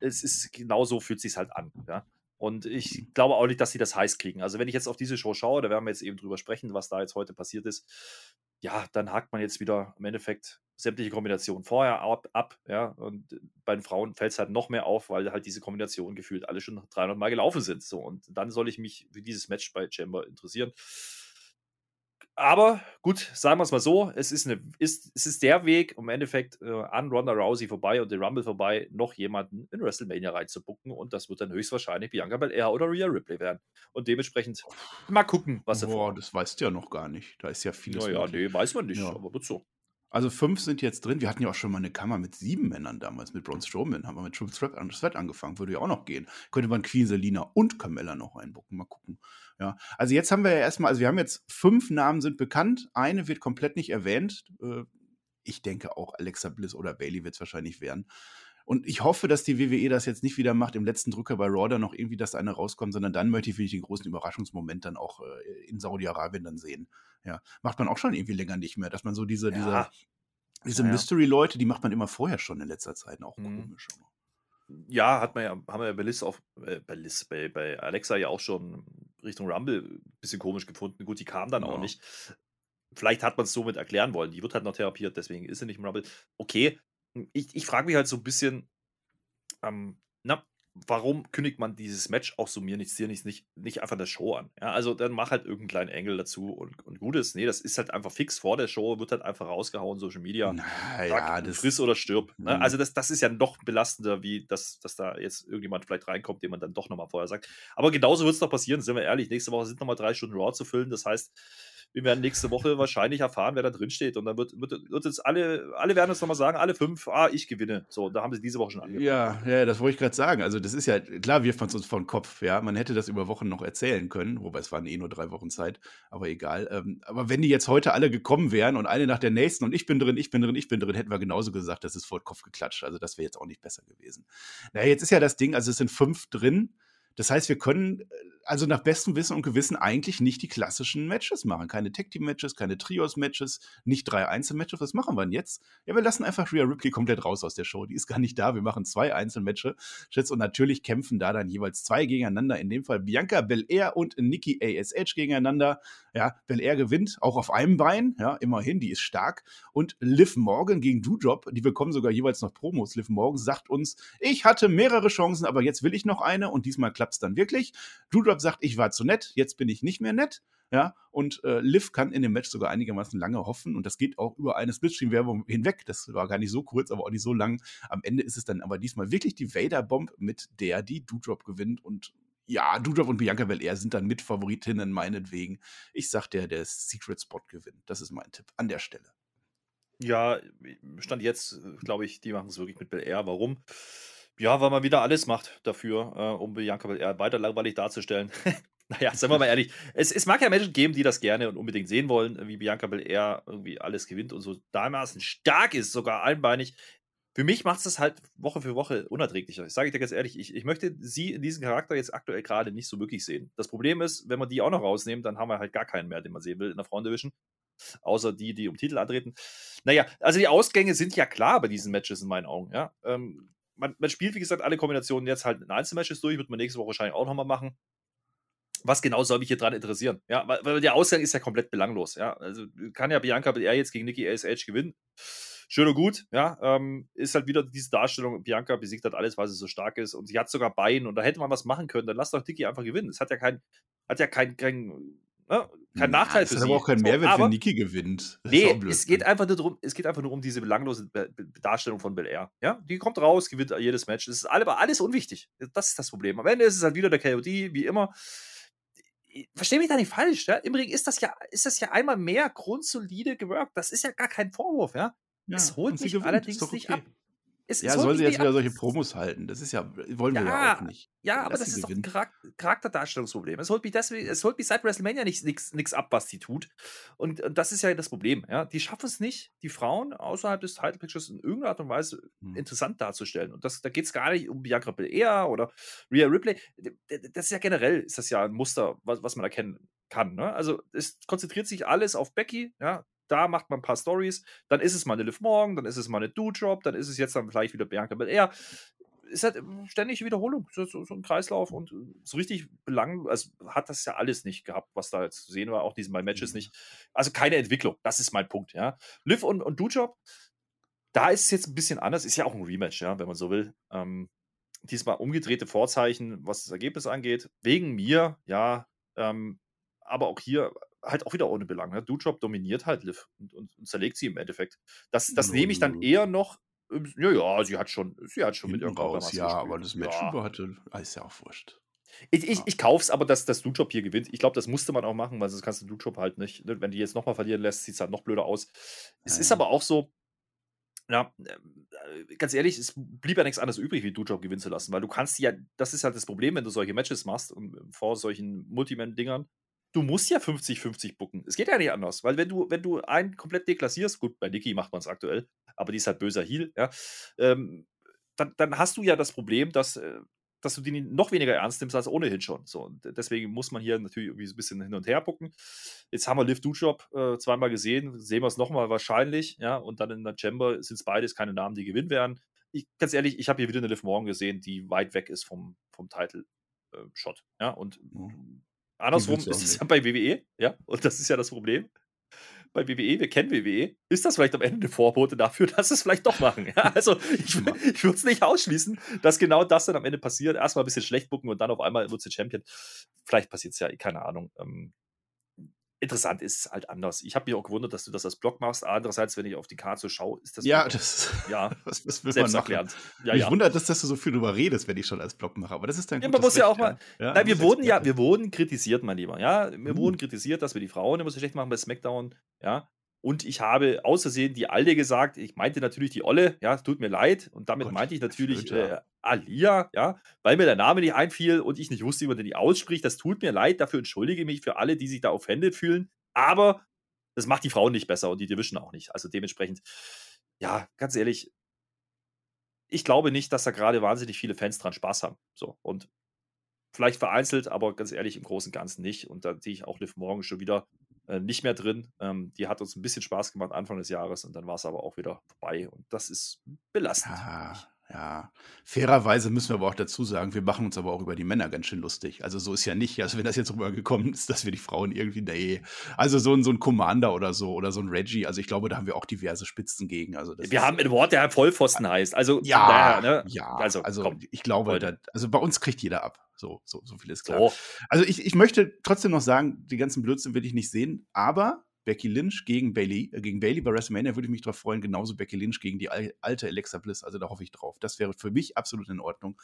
Es ist genau so fühlt sich halt an. Ja. Und ich glaube auch nicht, dass sie das heiß kriegen. Also, wenn ich jetzt auf diese Show schaue, da werden wir jetzt eben drüber sprechen, was da jetzt heute passiert ist. Ja, dann hakt man jetzt wieder im Endeffekt sämtliche Kombinationen vorher ab, ab ja, und bei den Frauen fällt es halt noch mehr auf, weil halt diese Kombinationen gefühlt alle schon 300 Mal gelaufen sind, so, und dann soll ich mich für dieses Match bei Chamber interessieren. Aber gut, sagen wir es mal so, es ist, eine, ist, es ist der Weg, um im Endeffekt äh, an Ronda Rousey vorbei und den Rumble vorbei, noch jemanden in WrestleMania reinzubucken und das wird dann höchstwahrscheinlich Bianca Belair oder Rhea Ripley werden. Und dementsprechend mal gucken, was er Boah, das weißt du ja noch gar nicht. Da ist ja vieles. Naja, nee, weiß man nicht, ja. aber wird so. Also fünf sind jetzt drin. Wir hatten ja auch schon mal eine Kammer mit sieben Männern damals, mit Braun Strowman. Haben wir mit Triple Threat angefangen, würde ja auch noch gehen. Könnte man Queen Selina und Carmella noch einbucken. Mal gucken. Ja, also jetzt haben wir ja erstmal, also wir haben jetzt fünf Namen sind bekannt. Eine wird komplett nicht erwähnt. Äh, ich denke auch Alexa Bliss oder Bailey wird es wahrscheinlich werden. Und ich hoffe, dass die WWE das jetzt nicht wieder macht, im letzten Drücker bei Raw noch irgendwie, dass eine rauskommt, sondern dann möchte ich wirklich den großen Überraschungsmoment dann auch äh, in Saudi-Arabien dann sehen. Ja, macht man auch schon irgendwie länger nicht mehr, dass man so diese, ja. diese, diese ja, Mystery-Leute, die macht man immer vorher schon in letzter Zeit auch mhm. komisch. Ja, hat man ja, haben wir ja bei Liz auf, äh, bei Liz, bei, bei Alexa ja auch schon Richtung Rumble ein bisschen komisch gefunden. Gut, die kam dann ja. auch nicht. Vielleicht hat man es somit erklären wollen. Die wird halt noch therapiert, deswegen ist sie nicht im Rumble. Okay, ich, ich frage mich halt so ein bisschen, ähm, na, warum kündigt man dieses Match auch so mir nichts, dir nichts, nicht, nicht einfach der Show an? Ja, also dann mach halt irgendeinen kleinen Engel dazu und, und gut ist. Nee, das ist halt einfach fix vor der Show, wird halt einfach rausgehauen, Social Media. Naja, das friss oder stirb. Ne? Mhm. Also das, das ist ja noch belastender, wie dass, dass da jetzt irgendjemand vielleicht reinkommt, den man dann doch nochmal vorher sagt. Aber genauso wird es doch passieren, sind wir ehrlich. Nächste Woche sind nochmal drei Stunden Raw zu füllen. Das heißt, wir werden nächste Woche wahrscheinlich erfahren, wer da drin steht. Und dann wird, wird, wird jetzt alle, alle werden es nochmal sagen, alle fünf, ah, ich gewinne. So, da haben sie diese Woche schon angefangen. Ja, ja, das wollte ich gerade sagen. Also, das ist ja, klar, wir fanden uns von Kopf, ja. Man hätte das über Wochen noch erzählen können, wobei es waren eh nur drei Wochen Zeit, aber egal. Ähm, aber wenn die jetzt heute alle gekommen wären und eine nach der nächsten und ich bin drin, ich bin drin, ich bin drin, hätten wir genauso gesagt, das ist vor den Kopf geklatscht. Also, das wäre jetzt auch nicht besser gewesen. Naja, jetzt ist ja das Ding, also es sind fünf drin. Das heißt, wir können also nach bestem Wissen und Gewissen eigentlich nicht die klassischen Matches machen. Keine Tag-Team-Matches, keine Trios-Matches, nicht drei Einzelmatches. Was machen wir denn jetzt? Ja, wir lassen einfach Rhea Ripley komplett raus aus der Show. Die ist gar nicht da. Wir machen zwei Einzelmatches. Und natürlich kämpfen da dann jeweils zwei gegeneinander. In dem Fall Bianca Belair und Nikki ASH gegeneinander. Ja, Belair gewinnt, auch auf einem Bein. Ja, immerhin, die ist stark. Und Liv Morgan gegen Doudrop, die bekommen sogar jeweils noch Promos. Liv Morgan sagt uns, ich hatte mehrere Chancen, aber jetzt will ich noch eine und diesmal klappt es dann wirklich. Doudrop sagt, ich war zu nett, jetzt bin ich nicht mehr nett. Ja, und äh, Liv kann in dem Match sogar einigermaßen lange hoffen und das geht auch über eine Splitscreen-Werbung hinweg. Das war gar nicht so kurz, aber auch nicht so lang. Am Ende ist es dann aber diesmal wirklich die Vader-Bomb, mit der die Doudrop gewinnt und ja, Doudrop und Bianca Belair sind dann Mitfavoritinnen meinetwegen. Ich sag der, der Secret Spot gewinnt. Das ist mein Tipp an der Stelle. Ja, stand jetzt, glaube ich, die machen es wirklich mit Belair. Warum? Ja, weil man wieder alles macht dafür, äh, um Bianca Belair weiter langweilig darzustellen. naja, sagen wir mal ehrlich, es, es mag ja Menschen geben, die das gerne und unbedingt sehen wollen, wie Bianca Belair irgendwie alles gewinnt und so dermaßen stark ist, sogar einbeinig. Für mich macht es das halt Woche für Woche unerträglicher. Ich sage dir ganz ehrlich, ich, ich möchte sie in diesem Charakter jetzt aktuell gerade nicht so wirklich sehen. Das Problem ist, wenn wir die auch noch rausnehmen, dann haben wir halt gar keinen mehr, den man sehen will in der Frauendivision. Außer die, die um Titel antreten. Naja, also die Ausgänge sind ja klar bei diesen Matches in meinen Augen. Ja? Ähm, man, man, spielt, wie gesagt, alle Kombinationen jetzt halt in Einzelmatches durch, wird man nächste Woche wahrscheinlich auch nochmal machen. Was genau soll mich hier dran interessieren? Ja, weil, weil, der Ausgang ist ja komplett belanglos. Ja, also kann ja Bianca Belair jetzt gegen Nikki ASH gewinnen. Schön und gut, ja, ähm, ist halt wieder diese Darstellung, Bianca besiegt hat alles, weil sie so stark ist und sie hat sogar Bein und da hätte man was machen können, dann lass doch Nikki einfach gewinnen. Es hat ja kein, hat ja kein, kein ne, kein Nachteil ja, für sie. Das ist aber auch kein Mehrwert, so, wenn Niki gewinnt. Das nee, es geht einfach nur darum, es geht einfach nur um diese belanglose Darstellung von Bel Air. Ja, die kommt raus, gewinnt jedes Match. Das ist aber alles unwichtig. Das ist das Problem. Am Ende ist es halt wieder der KOD, wie immer. Verstehe mich da nicht falsch, ja? Im Ring ist das ja, ist das ja einmal mehr grundsolide geworkt. Das ist ja gar kein Vorwurf, ja. ja es holt mich allerdings okay. nicht ab. Es, ja, soll sie jetzt wieder solche Promos halten? Das ist ja, wollen wir ja, auch nicht. Ja, aber das ist gewinnen. doch ein Charakterdarstellungsproblem. Es holt mich deswegen, es holt mich seit WrestleMania nichts ab, was sie tut. Und, und, das ist ja das Problem. Ja? Die schaffen es nicht, die Frauen außerhalb des Title Pictures in irgendeiner Art und Weise hm. interessant darzustellen. Und das, da geht es gar nicht um Bianca Belair oder Rhea Ripley. Das ist ja generell, ist das ja ein Muster, was, was man erkennen kann. Ne? Also es konzentriert sich alles auf Becky, ja, da macht man ein paar Stories, dann ist es mal eine Liv Morgan, dann ist es mal eine Do-Drop, dann ist es jetzt dann vielleicht wieder Bianca Belair. Ist halt ständig Wiederholung, so, so, ein Kreislauf und so richtig belang, also hat das ja alles nicht gehabt, was da jetzt zu sehen war, auch diesen bei Matches mhm. nicht. Also keine Entwicklung, das ist mein Punkt, ja. Liv und, und Do-Drop, da ist es jetzt ein bisschen anders, ist ja auch ein Rematch, ja, wenn man so will. Ähm, diesmal umgedrehte Vorzeichen, was das Ergebnis angeht. Wegen mir, ja, ähm, aber auch hier halt auch wieder ohne Belang. Ne? Dujob dominiert halt Liv und, und, und, zerlegt sie im Endeffekt. Das, das nehme ich dann eher noch. Ja, ja, sie hat schon, sie hat schon mit irgendwann raus, Ja, gespielt. aber das Match ja. über hatte, ah, ist ja auch wurscht. Ich, ich, ich kauf's, aber dass das Dujob hier gewinnt. Ich glaube, das musste man auch machen, weil sonst kannst du Dujob halt nicht. Ne? Wenn die jetzt nochmal verlieren lässt, sieht es halt noch blöder aus. Es ja. ist aber auch so, ja, äh, ganz ehrlich, es blieb ja nichts anderes übrig, wie Dujob gewinnen zu lassen, weil du kannst ja, das ist halt das Problem, wenn du solche Matches machst und vor solchen Multiman-Dingern, du musst ja 50-50 bucken. Es geht ja nicht anders, weil wenn du, wenn du einen komplett deklassierst, gut, bei Niki macht man es aktuell, aber die ist halt böser Heal, ja, ähm, dann, dann hast du ja das Problem, dass, äh, dass du die noch weniger ernst nimmst als ohnehin schon. So, und deswegen muss man hier natürlich irgendwie so ein bisschen hin und her gucken. Jetzt haben wir Liv Dujob äh, zweimal gesehen, sehen wir es nochmal wahrscheinlich, ja, und dann in der Chamber sind es beides keine Namen, die gewinnen werden. Ich, ganz ehrlich, ich habe hier wieder eine Liv Morgan gesehen, die weit weg ist vom, vom Title-Shot. Äh, ja, und mhm. Andersrum ist es ja bei WWE, ja, und das ist ja das Problem. Bei WWE, wir kennen WWE, ist das vielleicht am Ende eine Vorbote dafür, dass sie es vielleicht doch machen. Ja, also ich, ich würde es nicht ausschließen, dass genau das dann am Ende passiert. Erstmal ein bisschen schlecht bucken und dann auf einmal wird sie Champion. Vielleicht passiert es ja, keine Ahnung. Ähm, interessant ist halt anders. Ich habe mich auch gewundert, dass du das als Blog machst. Andererseits, wenn ich auf die Karte schaue, ist das. Ja, das. Ja, was, was will selbst man erklärt. Ja, Mich ja. wundert, dass, dass du so viel drüber redest, wenn ich schon als Blog mache. Aber das ist dann. Ja, man muss ja auch mal. Ja, nein, wir wurden ja, wir wurden kritisiert, mein Lieber. Ja, wir hm. wurden kritisiert, dass wir die Frauen immer so schlecht machen bei SmackDown. Ja, und ich habe außersehen die Alte gesagt. Ich meinte natürlich die Olle, ja, tut mir leid. Und damit Gott, meinte ich natürlich äh, Alia, ja, weil mir der Name nicht einfiel und ich nicht wusste, wie man den ausspricht. Das tut mir leid, dafür entschuldige ich mich für alle, die sich da offended fühlen. Aber das macht die Frauen nicht besser und die Division auch nicht. Also dementsprechend, ja, ganz ehrlich, ich glaube nicht, dass da gerade wahnsinnig viele Fans dran Spaß haben. So, und vielleicht vereinzelt, aber ganz ehrlich, im Großen und Ganzen nicht. Und da sehe ich auch Liv Morgan schon wieder äh, nicht mehr drin. Ähm, die hat uns ein bisschen Spaß gemacht Anfang des Jahres und dann war es aber auch wieder vorbei. Und das ist belastend. Ja, ja, fairerweise müssen wir aber auch dazu sagen, wir machen uns aber auch über die Männer ganz schön lustig. Also so ist ja nicht, also wenn das jetzt rübergekommen ist, dass wir die Frauen irgendwie, nee, also so ein, so ein Commander oder so oder so ein Reggie, also ich glaube, da haben wir auch diverse Spitzen gegen. Also wir haben ein Wort, der Vollpfosten heißt. Also ja, daher, ne? ja, also, also ich glaube, da, also bei uns kriegt jeder ab. So, so, so viel ist klar. So. Also ich, ich möchte trotzdem noch sagen, die ganzen Blödsinn will ich nicht sehen, aber Becky Lynch gegen Bailey, äh, gegen Bailey bei WrestleMania würde ich mich drauf freuen, genauso Becky Lynch gegen die alte Alexa Bliss, also da hoffe ich drauf. Das wäre für mich absolut in Ordnung.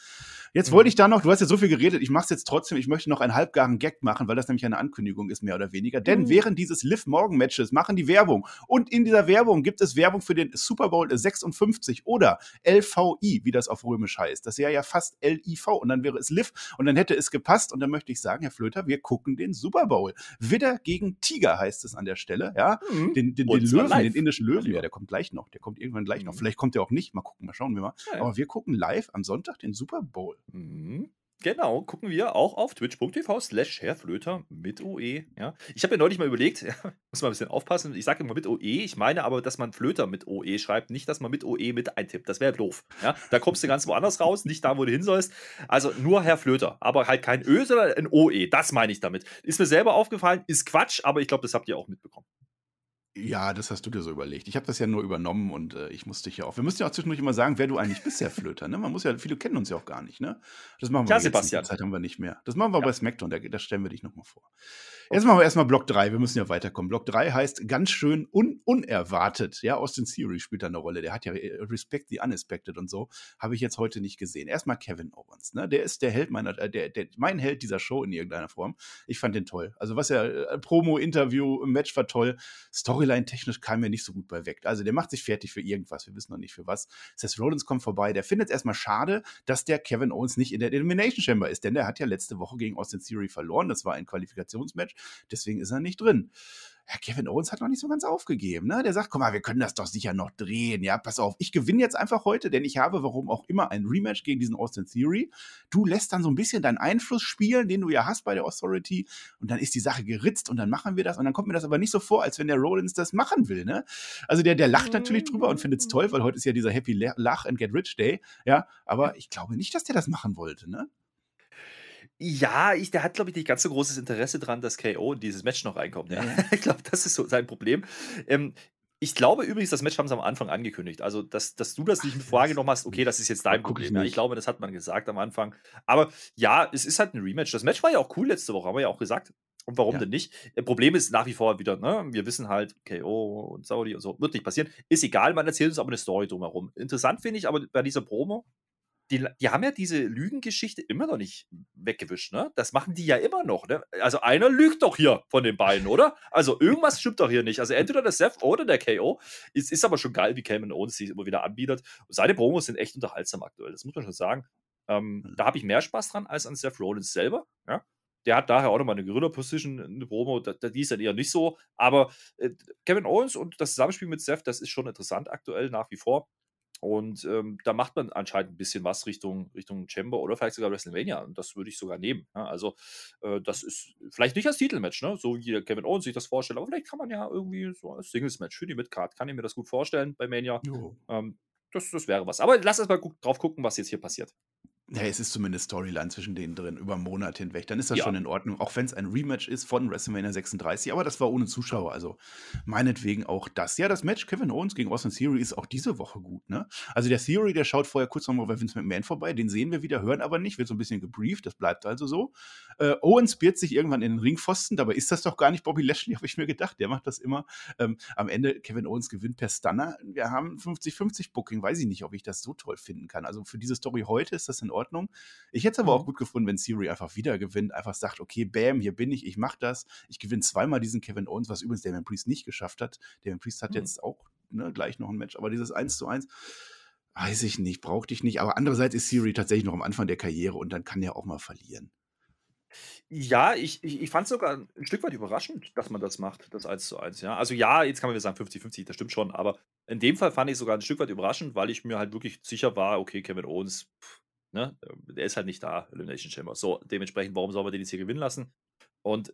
Jetzt mhm. wollte ich da noch, du hast ja so viel geredet, ich mache es jetzt trotzdem, ich möchte noch einen halbgaren Gag machen, weil das nämlich eine Ankündigung ist, mehr oder weniger. Denn mhm. während dieses Liv Morgan Matches machen die Werbung und in dieser Werbung gibt es Werbung für den Super Bowl 56 oder LVI, wie das auf Römisch heißt. Das wäre ja fast LIV und dann wäre es Liv und dann hätte es gepasst und dann möchte ich sagen, Herr Flöter, wir gucken den Super Bowl. Widder gegen Tiger heißt es an der Stelle Stelle, ja. Mhm. Den, den, den Löwen, den indischen Löwen, ja, der kommt gleich noch. Der kommt irgendwann gleich mhm. noch. Vielleicht kommt der auch nicht. Mal gucken, mal schauen wir mal. Ja, Aber wir gucken live am Sonntag den Super Bowl. Mhm. Genau, gucken wir auch auf twitch.tv slash Herrflöter mit OE. Ja. Ich habe mir neulich mal überlegt, ja, muss mal ein bisschen aufpassen, ich sage immer mit OE, ich meine aber, dass man Flöter mit OE schreibt, nicht, dass man mit OE mit eintippt. Das wäre doof. Ja. Da kommst du ganz woanders raus, nicht da, wo du hin sollst. Also nur Herr Flöter, aber halt kein Ö, sondern ein OE. Das meine ich damit. Ist mir selber aufgefallen, ist Quatsch, aber ich glaube, das habt ihr auch mitbekommen. Ja, das hast du dir so überlegt. Ich habe das ja nur übernommen und äh, ich musste hier auch. Wir müssen ja auch zwischendurch immer sagen, wer du eigentlich bist, Herr Flöter. Ne? Man muss ja, viele kennen uns ja auch gar nicht. Ne? Das machen wir ja, Sebastian. Zeit haben wir nicht mehr. Das machen wir ja. bei SmackDown. Da, da stellen wir dich nochmal vor. Jetzt machen wir erstmal Block 3. Wir müssen ja weiterkommen. Block 3 heißt ganz schön un unerwartet. Ja, Austin Theory spielt da eine Rolle. Der hat ja äh, Respect the Unexpected und so. Habe ich jetzt heute nicht gesehen. Erstmal Kevin Owens. Ne? Der ist der Held meiner, äh, der, der, mein Held dieser Show in irgendeiner Form. Ich fand den toll. Also, was er, äh, Promo, Interview, Match war toll. Storyline-technisch kam mir nicht so gut bei weg. Also, der macht sich fertig für irgendwas. Wir wissen noch nicht für was. Seth Rollins kommt vorbei. Der findet es erstmal schade, dass der Kevin Owens nicht in der Elimination Chamber ist. Denn der hat ja letzte Woche gegen Austin Theory verloren. Das war ein Qualifikationsmatch. Deswegen ist er nicht drin. Ja, Kevin Owens hat noch nicht so ganz aufgegeben. Ne? Der sagt, guck mal, wir können das doch sicher noch drehen. Ja, pass auf, ich gewinne jetzt einfach heute, denn ich habe, warum auch immer, ein Rematch gegen diesen Austin Theory. Du lässt dann so ein bisschen deinen Einfluss spielen, den du ja hast bei der Authority. Und dann ist die Sache geritzt und dann machen wir das. Und dann kommt mir das aber nicht so vor, als wenn der Rollins das machen will. Ne? Also der, der lacht natürlich drüber und findet es toll, weil heute ist ja dieser Happy Lach and Get Rich Day. Ja, aber ich glaube nicht, dass der das machen wollte. Ne? Ja, ich, der hat, glaube ich, nicht ganz so großes Interesse daran, dass KO in dieses Match noch reinkommt. Ja. ich glaube, das ist so sein Problem. Ähm, ich glaube übrigens, das Match haben sie am Anfang angekündigt. Also, dass, dass du das nicht mit vorgenommen hast, okay, das ist jetzt dein Problem. Ich, ich glaube, das hat man gesagt am Anfang. Aber ja, es ist halt ein Rematch. Das Match war ja auch cool letzte Woche, haben wir ja auch gesagt. Und warum ja. denn nicht? Äh, Problem ist nach wie vor wieder, ne? Wir wissen halt, KO und Saudi und so, wird nicht passieren. Ist egal, man erzählt uns aber eine Story drumherum. Interessant finde ich aber bei dieser Promo, die, die haben ja diese Lügengeschichte immer noch nicht weggewischt, ne? Das machen die ja immer noch, ne? Also einer lügt doch hier von den beiden, oder? Also irgendwas stimmt doch hier nicht. Also entweder der Seth oder der KO. Es ist aber schon geil, wie Cameron Owens sich immer wieder anbietet. Und seine Promos sind echt unterhaltsam aktuell, das muss man schon sagen. Ähm, mhm. da habe ich mehr Spaß dran als an Seth Rollins selber, ja? Der hat daher auch nochmal eine Gorilla-Position, eine Promo, da, die ist dann eher nicht so. Aber äh, Kevin Owens und das Zusammenspiel mit Seth, das ist schon interessant aktuell nach wie vor. Und ähm, da macht man anscheinend ein bisschen was Richtung, Richtung Chamber oder vielleicht sogar WrestleMania. Und das würde ich sogar nehmen. Ja, also, äh, das ist vielleicht nicht als Titelmatch, ne? so wie Kevin Owens sich das vorstellt, aber vielleicht kann man ja irgendwie so als Singles-Match für die Midcard, kann ich mir das gut vorstellen bei Mania. Ähm, das, das wäre was. Aber lass uns mal gu drauf gucken, was jetzt hier passiert. Ja, es ist zumindest Storyline zwischen denen drin, über einen Monat hinweg. Dann ist das ja. schon in Ordnung, auch wenn es ein Rematch ist von WrestleMania 36. Aber das war ohne Zuschauer, also meinetwegen auch das. Ja, das Match Kevin Owens gegen Austin Theory ist auch diese Woche gut, ne? Also der Theory, der schaut vorher kurz nochmal bei Vince McMahon vorbei, den sehen wir wieder, hören aber nicht, wird so ein bisschen gebrieft, das bleibt also so. Äh, Owens biert sich irgendwann in den Ringpfosten, dabei ist das doch gar nicht Bobby Lashley, habe ich mir gedacht, der macht das immer. Ähm, am Ende, Kevin Owens gewinnt per Stunner. Wir haben 50-50 Booking, weiß ich nicht, ob ich das so toll finden kann. Also für diese Story heute ist das in Ordnung. Ich hätte es aber auch mhm. gut gefunden, wenn Siri einfach wieder gewinnt, einfach sagt, okay, bam, hier bin ich, ich mache das. Ich gewinne zweimal diesen Kevin Owens, was übrigens Damian Priest nicht geschafft hat. Damian Priest hat mhm. jetzt auch ne, gleich noch ein Match, aber dieses 1 zu 1, weiß ich nicht, brauchte ich nicht. Aber andererseits ist Siri tatsächlich noch am Anfang der Karriere und dann kann er auch mal verlieren. Ja, ich, ich, ich fand es sogar ein Stück weit überraschend, dass man das macht, das 1 zu 1. Ja? Also ja, jetzt kann man wieder sagen 50-50, das stimmt schon, aber in dem Fall fand ich es sogar ein Stück weit überraschend, weil ich mir halt wirklich sicher war, okay, Kevin Owens, pff, Ne? Der ist halt nicht da, Elimination Chamber. So, dementsprechend, warum soll man den jetzt hier gewinnen lassen? Und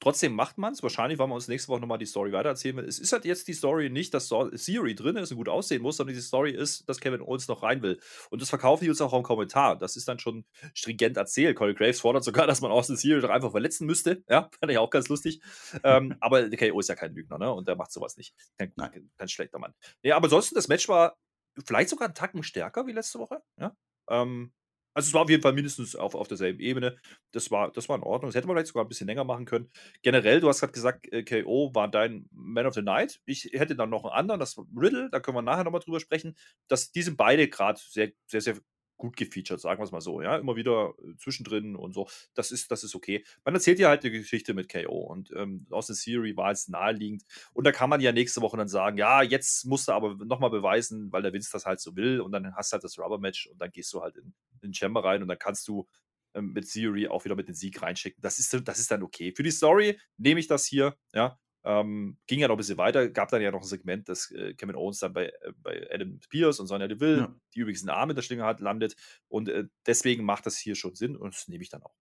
trotzdem macht man es. Wahrscheinlich, weil wir uns nächste Woche nochmal die Story weitererzählen. Es ist halt jetzt die Story nicht, dass Theory drin ist und gut aussehen muss, sondern die Story ist, dass Kevin Owens noch rein will. Und das verkaufen die uns auch im Kommentar. Das ist dann schon stringent erzählt. Corey Graves fordert sogar, dass man Austin Theory doch einfach verletzen müsste. Ja, fand ich auch ganz lustig. ähm, aber der KO ist ja kein Lügner, ne? Und der macht sowas nicht. Kein, kein schlechter Mann. Ja, aber ansonsten, das Match war vielleicht sogar einen Tacken stärker wie letzte Woche. Ja. Ähm, also es war auf jeden Fall mindestens auf, auf derselben Ebene. Das war, das war in Ordnung. Das hätte man vielleicht sogar ein bisschen länger machen können. Generell, du hast gerade gesagt, äh, KO war dein Man of the Night. Ich hätte dann noch einen anderen, das Riddle, da können wir nachher nochmal drüber sprechen. Das, die sind beide gerade sehr, sehr, sehr gut gefeatured, sagen wir es mal so, ja, immer wieder äh, zwischendrin und so. Das ist, das ist okay. Man erzählt ja halt die Geschichte mit KO und ähm, aus der Serie war es naheliegend. Und da kann man ja nächste Woche dann sagen, ja, jetzt musst du aber nochmal beweisen, weil der Vince das halt so will und dann hast du halt das Rubber-Match und dann gehst du halt in, in den Chamber rein und dann kannst du ähm, mit Theory auch wieder mit den Sieg reinschicken. Das ist, das ist dann okay. Für die Story nehme ich das hier, ja, ähm, ging ja noch ein bisschen weiter, gab dann ja noch ein Segment, dass äh, Kevin Owens dann bei, äh, bei Adam Pierce und Sonja Deville, ja. die übrigens einen Arm in der Schlinge hat, landet. Und äh, deswegen macht das hier schon Sinn und das nehme ich dann auch.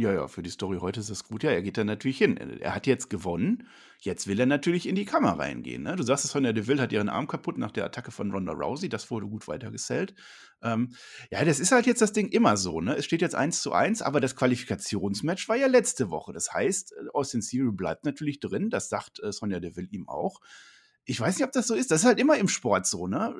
Ja, ja, für die Story heute ist das gut. Ja, er geht da natürlich hin. Er hat jetzt gewonnen. Jetzt will er natürlich in die Kammer reingehen. Ne? Du sagst es, Sonja Deville hat ihren Arm kaputt nach der Attacke von Ronda Rousey. Das wurde gut weitergesellt. Ähm, ja, das ist halt jetzt das Ding immer so. Ne? Es steht jetzt 1 zu 1, aber das Qualifikationsmatch war ja letzte Woche. Das heißt, äh, Austin Theory bleibt natürlich drin. Das sagt äh, Sonja Deville ihm auch ich weiß nicht, ob das so ist. Das ist halt immer im Sport so, ne?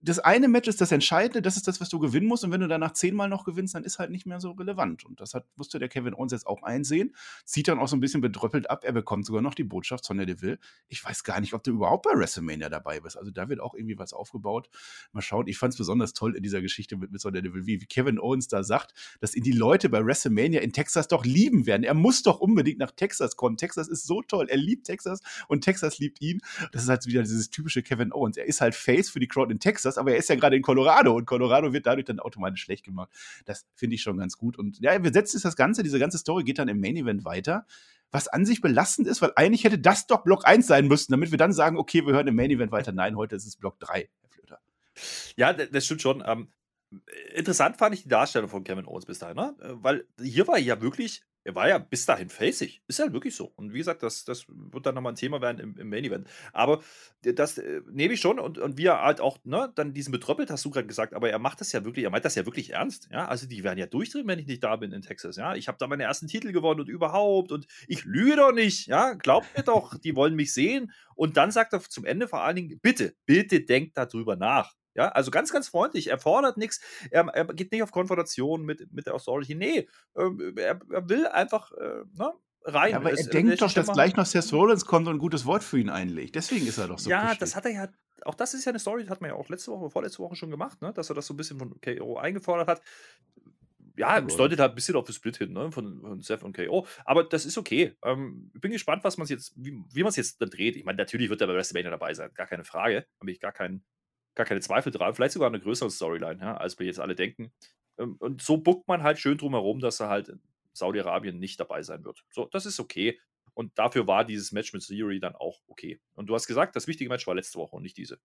Das eine Match ist das Entscheidende, das ist das, was du gewinnen musst. Und wenn du danach zehnmal noch gewinnst, dann ist halt nicht mehr so relevant. Und das hat, musste der Kevin Owens jetzt auch einsehen. Zieht dann auch so ein bisschen bedröppelt ab. Er bekommt sogar noch die Botschaft von der Deville. Ich weiß gar nicht, ob du überhaupt bei WrestleMania dabei bist. Also da wird auch irgendwie was aufgebaut. Mal schauen. Ich fand es besonders toll in dieser Geschichte mit, mit Sonja Deville, wie, wie Kevin Owens da sagt, dass ihn die Leute bei WrestleMania in Texas doch lieben werden. Er muss doch unbedingt nach Texas kommen. Texas ist so toll. Er liebt Texas und Texas liebt ihn. Das ist halt wieder dieses typische Kevin Owens. Er ist halt Face für die Crowd in Texas, aber er ist ja gerade in Colorado und Colorado wird dadurch dann automatisch schlecht gemacht. Das finde ich schon ganz gut. Und ja, wir setzen das Ganze, diese ganze Story geht dann im Main Event weiter. Was an sich belastend ist, weil eigentlich hätte das doch Block 1 sein müssen, damit wir dann sagen, okay, wir hören im Main Event weiter. Nein, heute ist es Block 3, Herr Flöter. Ja, das stimmt schon. Ähm, interessant fand ich die Darstellung von Kevin Owens bis dahin, ne? weil hier war ja wirklich er war ja bis dahin facig. Ist ja wirklich so. Und wie gesagt, das, das wird dann nochmal ein Thema werden im, im Main Event. Aber das äh, nehme ich schon und, und wie er halt auch, ne, dann diesen betröppelt, hast du gerade gesagt, aber er macht das ja wirklich, er meint das ja wirklich ernst. Ja, also die werden ja durchdrehen, wenn ich nicht da bin in Texas. Ja, ich habe da meine ersten Titel gewonnen und überhaupt und ich lüge doch nicht. Ja, glaubt mir doch, die wollen mich sehen. Und dann sagt er zum Ende vor allen Dingen, bitte, bitte denkt darüber nach. Ja, also ganz, ganz freundlich. Er fordert nichts. Er, er, geht nicht auf Konfrontation mit, mit der Authority. Nee, ähm, er, er will einfach äh, ne, rein. Ja, aber er es, denkt doch, dass gleich noch Seth Rollins kommt und ein gutes Wort für ihn einlegt. Deswegen ist er doch so. Ja, das hat er ja. Auch das ist ja eine Story, das hat man ja auch letzte Woche, vorletzte Woche schon gemacht, ne? dass er das so ein bisschen von KO eingefordert hat. Ja, es deutet halt ein bisschen auf das Split hin, ne? von, von Seth und KO. Aber das ist okay. Ähm, ich bin gespannt, was man jetzt, wie, wie man es jetzt dann dreht. Ich meine, natürlich wird er bei WrestleMania dabei sein, gar keine Frage. Habe ich gar keinen gar keine Zweifel dran. Vielleicht sogar eine größere Storyline, ja, als wir jetzt alle denken. Ähm, und so buckt man halt schön drumherum, dass er halt in Saudi-Arabien nicht dabei sein wird. So, das ist okay. Und dafür war dieses Match mit Theory dann auch okay. Und du hast gesagt, das wichtige Match war letzte Woche und nicht diese.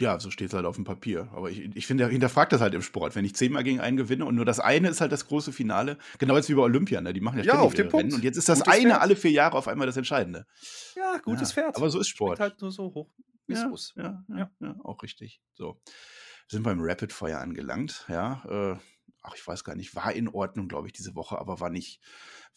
Ja, so steht es halt auf dem Papier. Aber ich, ich finde, er hinterfragt das halt im Sport. Wenn ich zehnmal gegen einen gewinne und nur das eine ist halt das große Finale, genau jetzt wie bei Olympia, ne? die machen ja, ja auf den Punkt. Und jetzt ist das gutes eine Pferd. alle vier Jahre auf einmal das Entscheidende. Ja, gutes ja, Pferd. Aber so ist Sport. halt nur so hoch ja, ja, ja, ja, auch richtig. So. Sind beim Rapid Fire angelangt, ja. Äh, ach, ich weiß gar nicht, war in Ordnung, glaube ich, diese Woche, aber war nicht,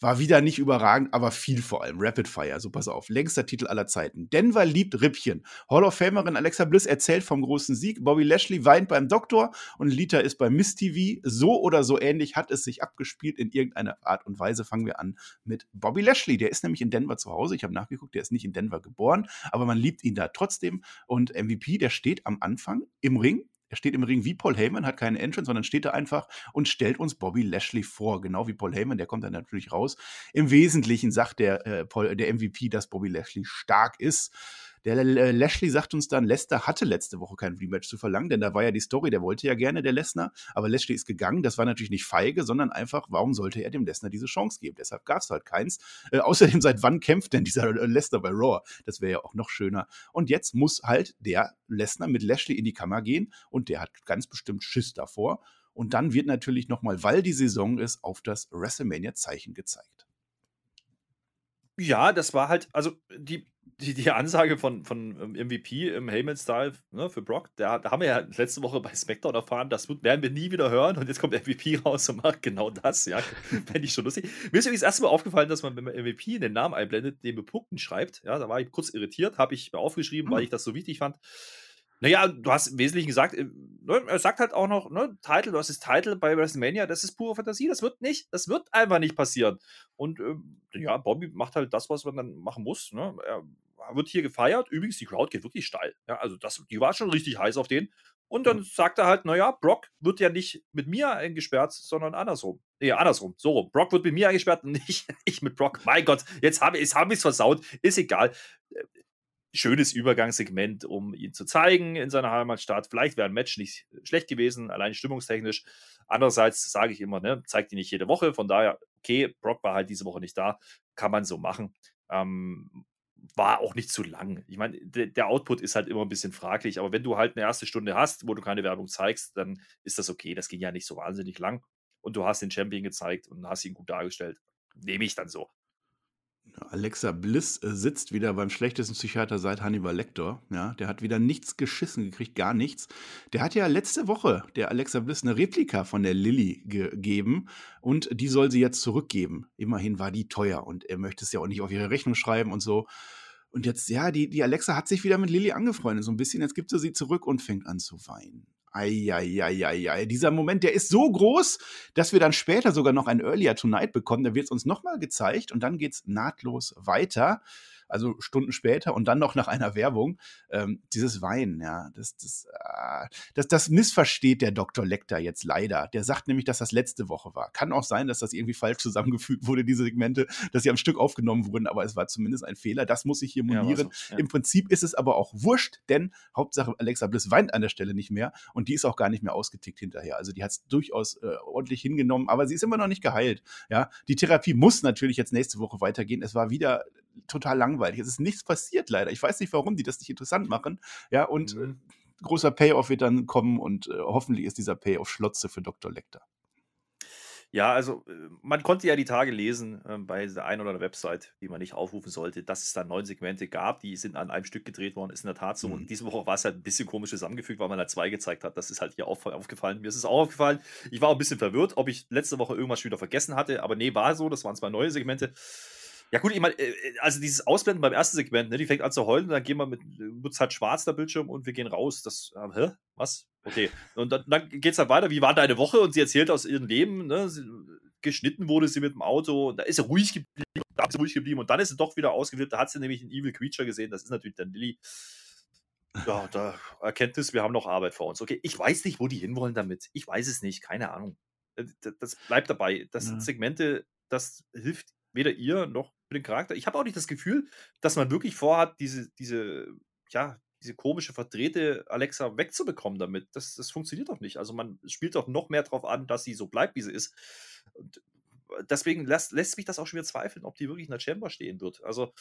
war wieder nicht überragend, aber viel vor allem. Rapid Fire, so pass auf. Längster Titel aller Zeiten. Denver liebt Rippchen. Hall of Famerin Alexa Bliss erzählt vom großen Sieg. Bobby Lashley weint beim Doktor und Lita ist bei Miss TV. So oder so ähnlich hat es sich abgespielt in irgendeiner Art und Weise. Fangen wir an mit Bobby Lashley. Der ist nämlich in Denver zu Hause. Ich habe nachgeguckt, der ist nicht in Denver geboren, aber man liebt ihn da trotzdem. Und MVP, der steht am Anfang im Ring er steht im Ring wie Paul Heyman, hat keinen Entrance, sondern steht da einfach und stellt uns Bobby Lashley vor. Genau wie Paul Heyman, der kommt dann natürlich raus. Im Wesentlichen sagt der, äh, Paul, der MVP, dass Bobby Lashley stark ist. Der äh, Lashley sagt uns dann, Lester hatte letzte Woche kein Rematch zu verlangen, denn da war ja die Story, der wollte ja gerne, der Lesnar, aber Lashley ist gegangen. Das war natürlich nicht feige, sondern einfach, warum sollte er dem Lesnar diese Chance geben? Deshalb gab es halt keins. Äh, außerdem, seit wann kämpft denn dieser äh, Lesnar bei Raw? Das wäre ja auch noch schöner. Und jetzt muss halt der Lesnar mit Lashley in die Kammer gehen und der hat ganz bestimmt Schiss davor. Und dann wird natürlich nochmal, weil die Saison ist, auf das WrestleMania-Zeichen gezeigt. Ja, das war halt, also die, die, die Ansage von, von MVP ähm, im Heyman-Style ne, für Brock, da, da haben wir ja letzte Woche bei SmackDown erfahren, das werden wir nie wieder hören und jetzt kommt MVP raus und macht genau das, ja, fände ich schon lustig. Mir ist übrigens erstmal aufgefallen, dass man, wenn man MVP in den Namen einblendet, den mit Punkten schreibt, ja, da war ich kurz irritiert, habe ich mir aufgeschrieben, mhm. weil ich das so wichtig fand. Naja, du hast im Wesentlichen gesagt, äh, ne, er sagt halt auch noch, ne, Title, das Title bei WrestleMania, das ist pure Fantasie, das wird nicht, das wird einfach nicht passieren. Und äh, ja, Bobby macht halt das, was man dann machen muss. Ne? Er wird hier gefeiert. Übrigens, die Crowd geht wirklich steil. Ja, also das, die war schon richtig heiß auf den. Und dann sagt er halt, naja, Brock wird ja nicht mit mir eingesperrt, sondern andersrum. Nee, andersrum. So. Brock wird mit mir eingesperrt und nicht ich mit Brock. Mein Gott, jetzt habe ich es versaut. Ist egal schönes Übergangssegment, um ihn zu zeigen in seiner Heimatstadt. Vielleicht wäre ein Match nicht schlecht gewesen, allein stimmungstechnisch. Andererseits sage ich immer, ne, zeigt ihn nicht jede Woche. Von daher, okay, Brock war halt diese Woche nicht da. Kann man so machen. Ähm, war auch nicht zu lang. Ich meine, der Output ist halt immer ein bisschen fraglich, aber wenn du halt eine erste Stunde hast, wo du keine Werbung zeigst, dann ist das okay. Das ging ja nicht so wahnsinnig lang. Und du hast den Champion gezeigt und hast ihn gut dargestellt. Nehme ich dann so. Alexa Bliss äh, sitzt wieder beim schlechtesten Psychiater seit Hannibal Lecter. Ja, der hat wieder nichts geschissen gekriegt, gar nichts. Der hat ja letzte Woche der Alexa Bliss eine Replika von der Lilly gegeben und die soll sie jetzt zurückgeben. Immerhin war die teuer und er möchte es ja auch nicht auf ihre Rechnung schreiben und so. Und jetzt, ja, die, die Alexa hat sich wieder mit Lilly angefreundet, so ein bisschen. Jetzt gibt sie sie zurück und fängt an zu weinen. Eieieiei. Dieser Moment, der ist so groß, dass wir dann später sogar noch ein Earlier Tonight bekommen. Da wird es uns nochmal gezeigt und dann geht es nahtlos weiter also Stunden später und dann noch nach einer Werbung, ähm, dieses Weinen, ja, das, das, äh, das, das missversteht der Dr. Lecter jetzt leider. Der sagt nämlich, dass das letzte Woche war. Kann auch sein, dass das irgendwie falsch zusammengefügt wurde, diese Segmente, dass sie am Stück aufgenommen wurden, aber es war zumindest ein Fehler. Das muss ich hier monieren. Ja, so, ja. Im Prinzip ist es aber auch wurscht, denn Hauptsache Alexa Bliss weint an der Stelle nicht mehr und die ist auch gar nicht mehr ausgetickt hinterher. Also die hat es durchaus äh, ordentlich hingenommen, aber sie ist immer noch nicht geheilt. Ja, die Therapie muss natürlich jetzt nächste Woche weitergehen. Es war wieder total langweilig. Es ist nichts passiert leider. Ich weiß nicht, warum die das nicht interessant machen. Ja, und äh, mhm. äh, großer Payoff wird dann kommen und äh, hoffentlich ist dieser Payoff Schlotze für Dr. Lecter. Ja, also äh, man konnte ja die Tage lesen äh, bei der einen oder anderen Website, die man nicht aufrufen sollte, dass es da neun Segmente gab, die sind an einem Stück gedreht worden, ist in der Tat so. Mhm. Und diese Woche war es halt ein bisschen komisch zusammengefügt, weil man halt zwei gezeigt hat. Das ist halt hier auf, aufgefallen. Mir ist es auch aufgefallen. Ich war auch ein bisschen verwirrt, ob ich letzte Woche irgendwas schon wieder vergessen hatte, aber nee, war so. Das waren zwei neue Segmente. Ja, gut, ich meine, äh, äh, also dieses Ausblenden beim ersten Segment, ne, die fängt an zu heulen, dann gehen wir mit, wird halt schwarz der Bildschirm und wir gehen raus. Das, äh, hä? Was? Okay. Und dann, dann geht es halt weiter, wie war deine Woche? Und sie erzählt aus ihrem Leben, ne? Sie, geschnitten wurde sie mit dem Auto, und da ist sie ruhig geblieben, da ist sie ruhig geblieben und dann ist sie doch wieder ausgewählt. Da hat sie nämlich einen Evil Creature gesehen, das ist natürlich dann Lilly. Ja, da Erkenntnis, wir haben noch Arbeit vor uns. Okay, ich weiß nicht, wo die hinwollen damit. Ich weiß es nicht, keine Ahnung. Das bleibt dabei. Das sind Segmente, das hilft weder ihr noch für den Charakter. Ich habe auch nicht das Gefühl, dass man wirklich vorhat, diese, diese, ja, diese komische, verdrehte Alexa wegzubekommen damit. Das, das funktioniert doch nicht. Also man spielt doch noch mehr darauf an, dass sie so bleibt, wie sie ist. Und deswegen lässt, lässt mich das auch schon wieder zweifeln, ob die wirklich in der Chamber stehen wird. Also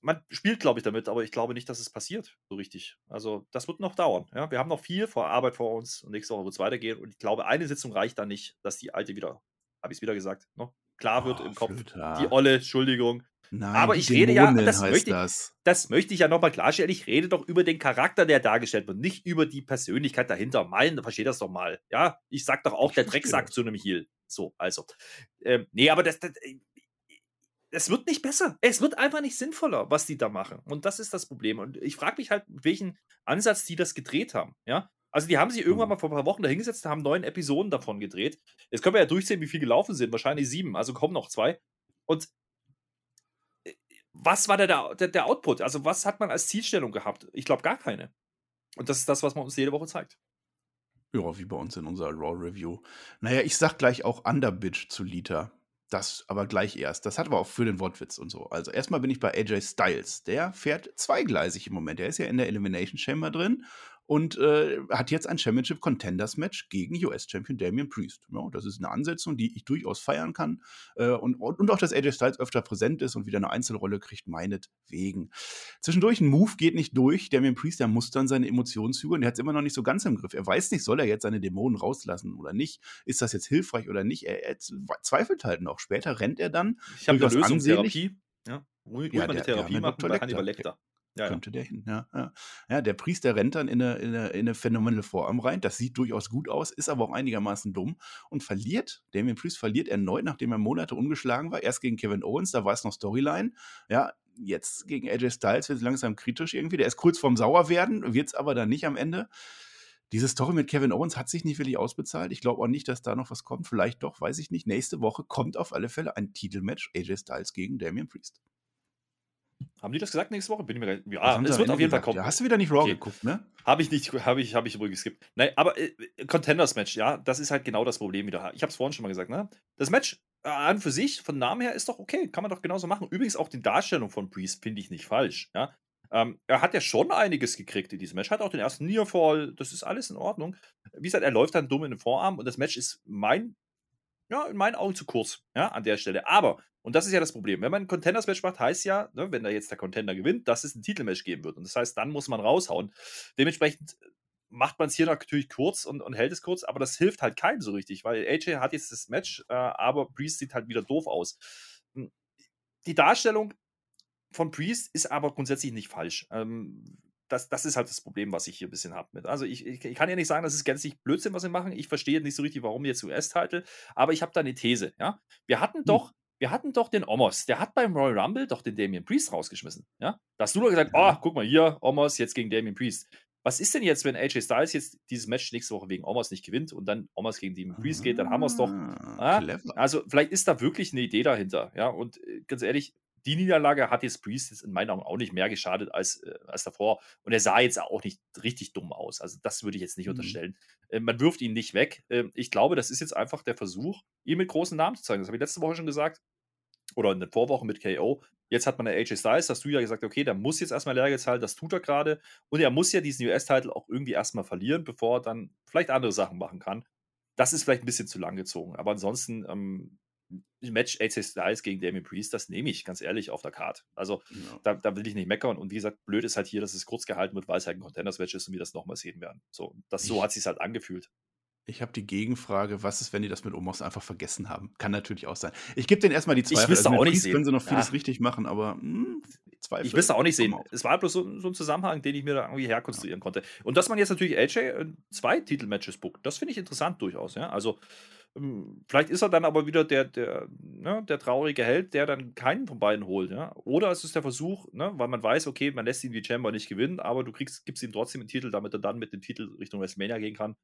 man spielt, glaube ich, damit, aber ich glaube nicht, dass es passiert, so richtig. Also, das wird noch dauern. Ja? Wir haben noch viel vor Arbeit vor uns und nächste Woche wird es weitergehen. Und ich glaube, eine Sitzung reicht da nicht, dass die alte wieder, habe ich es wieder gesagt, ne? Klar wird oh, im Kopf. Flöter. Die Olle, Entschuldigung. Nein, aber ich rede ja, das möchte, das. Ich, das möchte ich ja nochmal klarstellen. Ich rede doch über den Charakter, der dargestellt wird, nicht über die Persönlichkeit dahinter. Mein, versteht das doch mal. Ja, ich sag doch auch, der Drecksack zu einem Heal. So, also. Ähm, nee, aber das, das, äh, es wird nicht besser. Es wird einfach nicht sinnvoller, was die da machen. Und das ist das Problem. Und ich frage mich halt, welchen Ansatz die das gedreht haben. Ja, also die haben sich irgendwann mhm. mal vor ein paar Wochen dahingesetzt, haben neun Episoden davon gedreht. Jetzt können wir ja durchsehen, wie viel gelaufen sind. Wahrscheinlich sieben, also kommen noch zwei. Und äh, was war der, der, der Output? Also was hat man als Zielstellung gehabt? Ich glaube gar keine. Und das ist das, was man uns jede Woche zeigt. Ja, wie bei uns in unserer Raw Review. Naja, ich sag gleich auch Underbitch zu Lita. Das aber gleich erst. Das hat aber auch für den Wortwitz und so. Also erstmal bin ich bei AJ Styles. Der fährt zweigleisig im Moment. Der ist ja in der Elimination Chamber drin und äh, hat jetzt ein Championship Contenders Match gegen US-Champion Damian Priest. Ja, das ist eine Ansetzung, die ich durchaus feiern kann. Äh, und, und auch, dass AJ Styles öfter präsent ist und wieder eine Einzelrolle kriegt, meinetwegen. Zwischendurch ein Move geht nicht durch. Damian Priest, der muss dann seine Emotionen zügeln. Der hat es immer noch nicht so ganz im Griff. Er weiß nicht, soll er jetzt seine Dämonen rauslassen oder nicht? Ist das jetzt hilfreich oder nicht? Er, er zweifelt halt noch. Später rennt er dann. Ich habe eine Lösung, Therapie. Ja, ruhig ja, mal eine Therapie ja, machen bei Hannibal Lecter. Ja, könnte der hin. Ja, ja. ja, der Priester rennt dann in eine, in, eine, in eine phänomenale Vorarm rein. Das sieht durchaus gut aus, ist aber auch einigermaßen dumm und verliert. Damien Priest verliert erneut, nachdem er Monate ungeschlagen war. Erst gegen Kevin Owens, da war es noch Storyline. Ja, jetzt gegen AJ Styles wird es langsam kritisch irgendwie. Der ist kurz vorm Sauerwerden, wird es aber dann nicht am Ende. Diese Story mit Kevin Owens hat sich nicht wirklich ausbezahlt. Ich glaube auch nicht, dass da noch was kommt. Vielleicht doch, weiß ich nicht. Nächste Woche kommt auf alle Fälle ein Titelmatch AJ Styles gegen Damien Priest. Haben die das gesagt nächste Woche? Bin ich mir ja, ah, es wird auf jeden Fall kommen. Ja, hast du wieder nicht Raw okay. geguckt, ne? Habe ich nicht, habe ich, habe ich übrigens geskippt. Nein, aber äh, Contenders Match, ja, das ist halt genau das Problem wieder. Ich habe es vorhin schon mal gesagt, ne? Das Match äh, an für sich, von Namen her, ist doch okay, kann man doch genauso machen. Übrigens auch die Darstellung von Priest finde ich nicht falsch, ja. Ähm, er hat ja schon einiges gekriegt in diesem Match. Hat auch den ersten Nearfall, das ist alles in Ordnung. Wie gesagt, er läuft dann dumm in den Vorarm und das Match ist mein, ja, in meinen Augen zu kurz, ja, an der Stelle. Aber und das ist ja das Problem. Wenn man ein Contenders-Match macht, heißt ja, ne, wenn da jetzt der Contender gewinnt, dass es ein Titelmatch geben wird. Und das heißt, dann muss man raushauen. Dementsprechend macht man es hier natürlich kurz und, und, hält es kurz, aber das hilft halt keinem so richtig, weil AJ hat jetzt das Match, äh, aber Priest sieht halt wieder doof aus. Hm, die Darstellung von Priest ist aber grundsätzlich nicht falsch. Ähm, das, das ist halt das Problem, was ich hier ein bisschen habe mit. Also ich, ich, kann ja nicht sagen, das ist gänzlich Blödsinn, was sie machen. Ich verstehe nicht so richtig, warum jetzt US-Title, aber ich habe da eine These. Ja? Wir hatten hm. Wir hatten doch den Omos, der hat beim Royal Rumble doch den Damien Priest rausgeschmissen. Ja? Da hast du doch gesagt, oh, guck mal hier, Omos jetzt gegen Damien Priest. Was ist denn jetzt, wenn AJ Styles jetzt dieses Match nächste Woche wegen Omos nicht gewinnt und dann Omos gegen Damien Priest geht, dann haben wir es doch. Ah? Also vielleicht ist da wirklich eine Idee dahinter. Ja, und äh, ganz ehrlich, die Niederlage hat jetzt Priest jetzt in meinen Augen auch nicht mehr geschadet als, äh, als davor. Und er sah jetzt auch nicht richtig dumm aus. Also das würde ich jetzt nicht mhm. unterstellen. Äh, man wirft ihn nicht weg. Äh, ich glaube, das ist jetzt einfach der Versuch, ihn mit großen Namen zu zeigen. Das habe ich letzte Woche schon gesagt. Oder in der Vorwoche mit KO. Jetzt hat man eine AJ Styles, hast du ja gesagt, okay, der muss jetzt erstmal Lehrgeld zahlen, das tut er gerade. Und er muss ja diesen US-Titel auch irgendwie erstmal verlieren, bevor er dann vielleicht andere Sachen machen kann. Das ist vielleicht ein bisschen zu lang gezogen. Aber ansonsten, ähm, Match AJ Styles gegen Damien Priest, das nehme ich ganz ehrlich auf der Karte. Also ja. da, da, will ich nicht meckern. Und wie gesagt, blöd ist halt hier, dass es kurz gehalten wird, weil es halt ein Contenders-Match ist und wir das nochmal sehen werden. So, das, so hat es sich halt angefühlt. Ich habe die Gegenfrage, was ist, wenn die das mit Omos einfach vergessen haben? Kann natürlich auch sein. Ich gebe denen erstmal die Zweifel. Ich wüsste also auch nicht sehen. können sie noch vieles ja. richtig machen, aber mh, hm, Zweifel. Ich wüsste auch nicht sehen. Es war bloß so, so, ein Zusammenhang, den ich mir da irgendwie herkonstruieren ja. konnte. Und dass man jetzt natürlich AJ zwei Titelmatches bookt, das finde ich interessant durchaus. Ja? Also ähm, vielleicht ist er dann aber wieder der, der, ne, der traurige Held, der dann keinen von beiden holt. Ja? Oder es ist der Versuch, ne, weil man weiß, okay, man lässt ihn wie Chamber nicht gewinnen, aber du kriegst, gibst ihm trotzdem den Titel, damit er dann mit dem Titel Richtung WrestleMania gehen kann.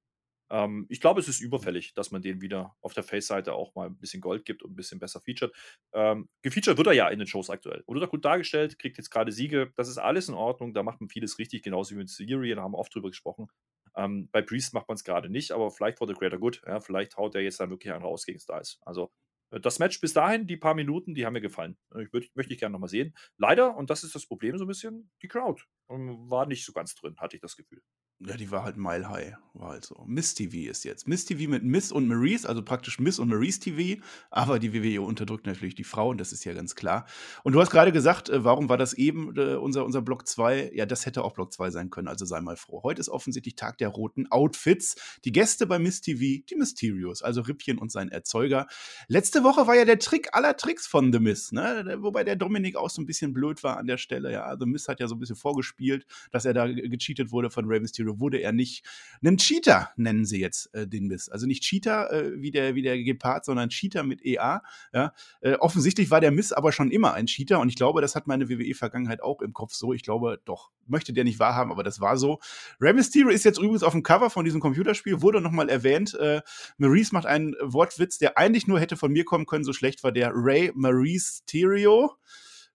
Ähm, ich glaube, es ist überfällig, dass man den wieder auf der Face-Seite auch mal ein bisschen Gold gibt und ein bisschen besser featured. Ähm, gefeatured wird er ja in den Shows aktuell. Und wird er gut dargestellt, kriegt jetzt gerade Siege. Das ist alles in Ordnung. Da macht man vieles richtig, genauso wie mit Siri, da haben wir oft drüber gesprochen. Ähm, bei Priest macht man es gerade nicht, aber vielleicht for the greater good. Ja, vielleicht haut er jetzt dann wirklich einen raus gegen Styles. Also äh, das Match bis dahin, die paar Minuten, die haben mir gefallen. Ich würd, möchte ich gerne nochmal sehen. Leider, und das ist das Problem so ein bisschen, die Crowd ähm, war nicht so ganz drin, hatte ich das Gefühl. Ja, die war halt mile high, war halt so. Miss TV ist jetzt. Miss TV mit Miss und Maurice, also praktisch Miss und Maurice TV, aber die WWE unterdrückt natürlich die Frauen, das ist ja ganz klar. Und du hast gerade gesagt, äh, warum war das eben äh, unser, unser Block 2? Ja, das hätte auch Block 2 sein können, also sei mal froh. Heute ist offensichtlich Tag der roten Outfits. Die Gäste bei Miss TV, die Mysterios, also Rippchen und sein Erzeuger. Letzte Woche war ja der Trick aller Tricks von The Miss, ne? wobei der Dominik auch so ein bisschen blöd war an der Stelle. Ja, The Miss hat ja so ein bisschen vorgespielt, dass er da gecheatet wurde von Rey Mysterio wurde er nicht einen Cheater, nennen sie jetzt äh, den Miss. Also nicht Cheater äh, wie, der, wie der Gepard, sondern Cheater mit EA. Ja? Äh, offensichtlich war der Miss aber schon immer ein Cheater und ich glaube, das hat meine WWE-Vergangenheit auch im Kopf so. Ich glaube, doch, möchte der nicht wahrhaben, aber das war so. Rey Mysterio ist jetzt übrigens auf dem Cover von diesem Computerspiel, wurde nochmal erwähnt. Äh, Maurice macht einen Wortwitz, der eigentlich nur hätte von mir kommen können, so schlecht war der Ray Maurice Stereo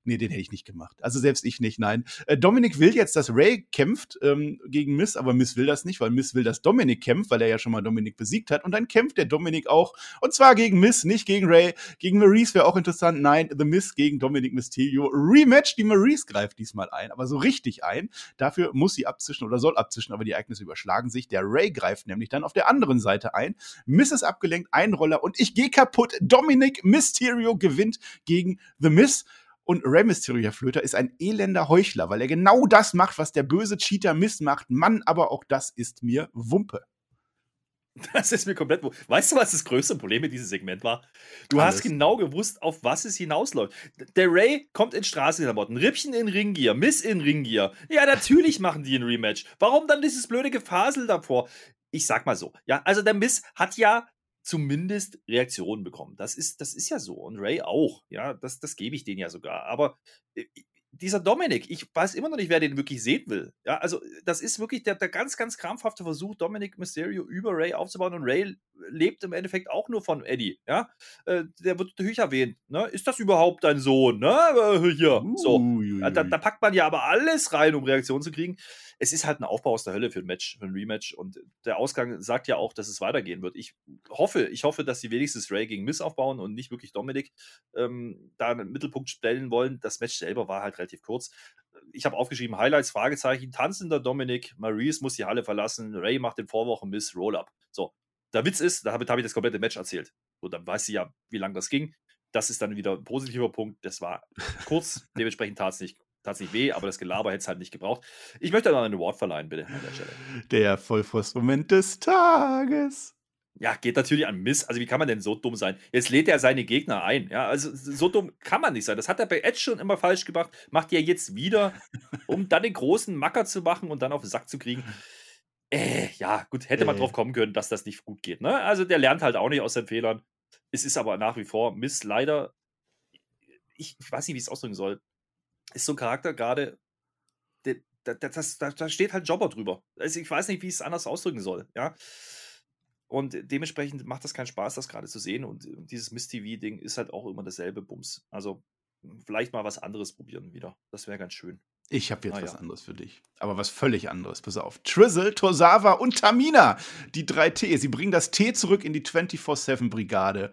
Nee, den hätte ich nicht gemacht. Also selbst ich nicht, nein. Äh, Dominik will jetzt, dass Ray kämpft ähm, gegen Miss, aber Miss will das nicht, weil Miss will, dass Dominik kämpft, weil er ja schon mal Dominik besiegt hat. Und dann kämpft der Dominik auch. Und zwar gegen Miss, nicht gegen Ray. Gegen Maurice wäre auch interessant. Nein, The Miss gegen Dominik Mysterio. Rematch, die Maurice greift diesmal ein, aber so richtig ein. Dafür muss sie abzischen oder soll abzischen, aber die Ereignisse überschlagen sich. Der Ray greift nämlich dann auf der anderen Seite ein. Miss ist abgelenkt, ein Roller und ich gehe kaputt. Dominik Mysterio gewinnt gegen The Miss. Und Rey Mysterio, Herr Flöter, ist ein elender Heuchler, weil er genau das macht, was der böse Cheater Miss macht. Mann, aber auch das ist mir Wumpe. Das ist mir komplett. Weißt du, was das größte Problem mit diesem Segment war? Du Alles. hast genau gewusst, auf was es hinausläuft. Der Ray kommt in Straßenklamotten, Rippchen in Ringgear, Miss in Ringgear. Ja, natürlich machen die ein Rematch. Warum dann dieses blöde Gefasel davor? Ich sag mal so. Ja, also der Miss hat ja zumindest Reaktionen bekommen. Das ist, das ist ja so. Und Ray auch. Ja, das, das gebe ich denen ja sogar. Aber äh, dieser Dominik, ich weiß immer noch nicht, wer den wirklich sehen will. Ja, also das ist wirklich der, der ganz, ganz krampfhafte Versuch, Dominik Mysterio über Ray aufzubauen und Ray lebt im Endeffekt auch nur von Eddie. Ja, äh, der wird natürlich erwähnt. Ne? Ist das überhaupt dein Sohn? Ne? Äh, hier, so. Da, da, packt man ja aber alles rein, um Reaktionen zu kriegen es ist halt ein Aufbau aus der Hölle für ein Match, für ein Rematch und der Ausgang sagt ja auch, dass es weitergehen wird. Ich hoffe, ich hoffe, dass sie wenigstens Ray gegen Miss aufbauen und nicht wirklich Dominik ähm, da einen Mittelpunkt stellen wollen. Das Match selber war halt relativ kurz. Ich habe aufgeschrieben, Highlights, Fragezeichen, tanzender Dominik, Maurice muss die Halle verlassen, Ray macht den Vorwochen Miss Roll-Up. So, der Witz ist, damit habe ich das komplette Match erzählt. So, dann weiß sie ja, wie lange das ging. Das ist dann wieder ein positiver Punkt. Das war kurz, dementsprechend tat es nicht tat nicht weh, aber das Gelaber hätte es halt nicht gebraucht. Ich möchte noch einen Award verleihen, bitte, an der Stelle. Der Vollfrostmoment des Tages. Ja, geht natürlich an Miss. Also, wie kann man denn so dumm sein? Jetzt lädt er seine Gegner ein. Ja, also so dumm kann man nicht sein. Das hat er bei Edge schon immer falsch gemacht. Macht er jetzt wieder, um dann den großen Macker zu machen und dann auf den Sack zu kriegen. Äh, ja, gut, hätte man äh. drauf kommen können, dass das nicht gut geht. Ne? Also, der lernt halt auch nicht aus seinen Fehlern. Es ist aber nach wie vor Miss leider. Ich, ich weiß nicht, wie ich es ausdrücken soll ist so ein Charakter gerade, da, da, steht halt Jobber drüber. Also ich weiß nicht, wie ich es anders ausdrücken soll, ja. Und dementsprechend macht das keinen Spaß, das gerade zu sehen. Und dieses Miss-TV-Ding ist halt auch immer dasselbe Bums. Also vielleicht mal was anderes probieren wieder. Das wäre ganz schön. Ich habe jetzt ah, was ja. anderes für dich. Aber was völlig anderes. Pass auf. Trizzle, Tosawa und Tamina. Die drei T. Sie bringen das T zurück in die 24-7-Brigade.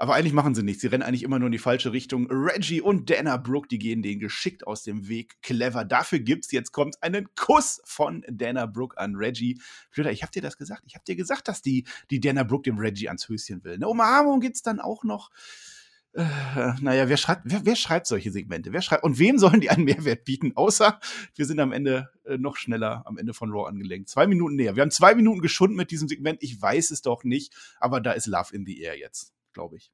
Aber eigentlich machen sie nichts. Sie rennen eigentlich immer nur in die falsche Richtung. Reggie und Dana Brooke, die gehen denen geschickt aus dem Weg. Clever. Dafür gibt's jetzt kommt einen Kuss von Dana Brooke an Reggie. Flöter, ich hab dir das gesagt. Ich hab dir gesagt, dass die, die Dana Brooke dem Reggie ans Höschen will. Eine Umarmung gibt's dann auch noch. Äh, naja, wer schreibt, wer, wer, schreibt solche Segmente? Wer schreibt, und wem sollen die einen Mehrwert bieten? Außer wir sind am Ende äh, noch schneller am Ende von Raw angelenkt. Zwei Minuten näher. Wir haben zwei Minuten geschunden mit diesem Segment. Ich weiß es doch nicht, aber da ist Love in the Air jetzt glaube ich.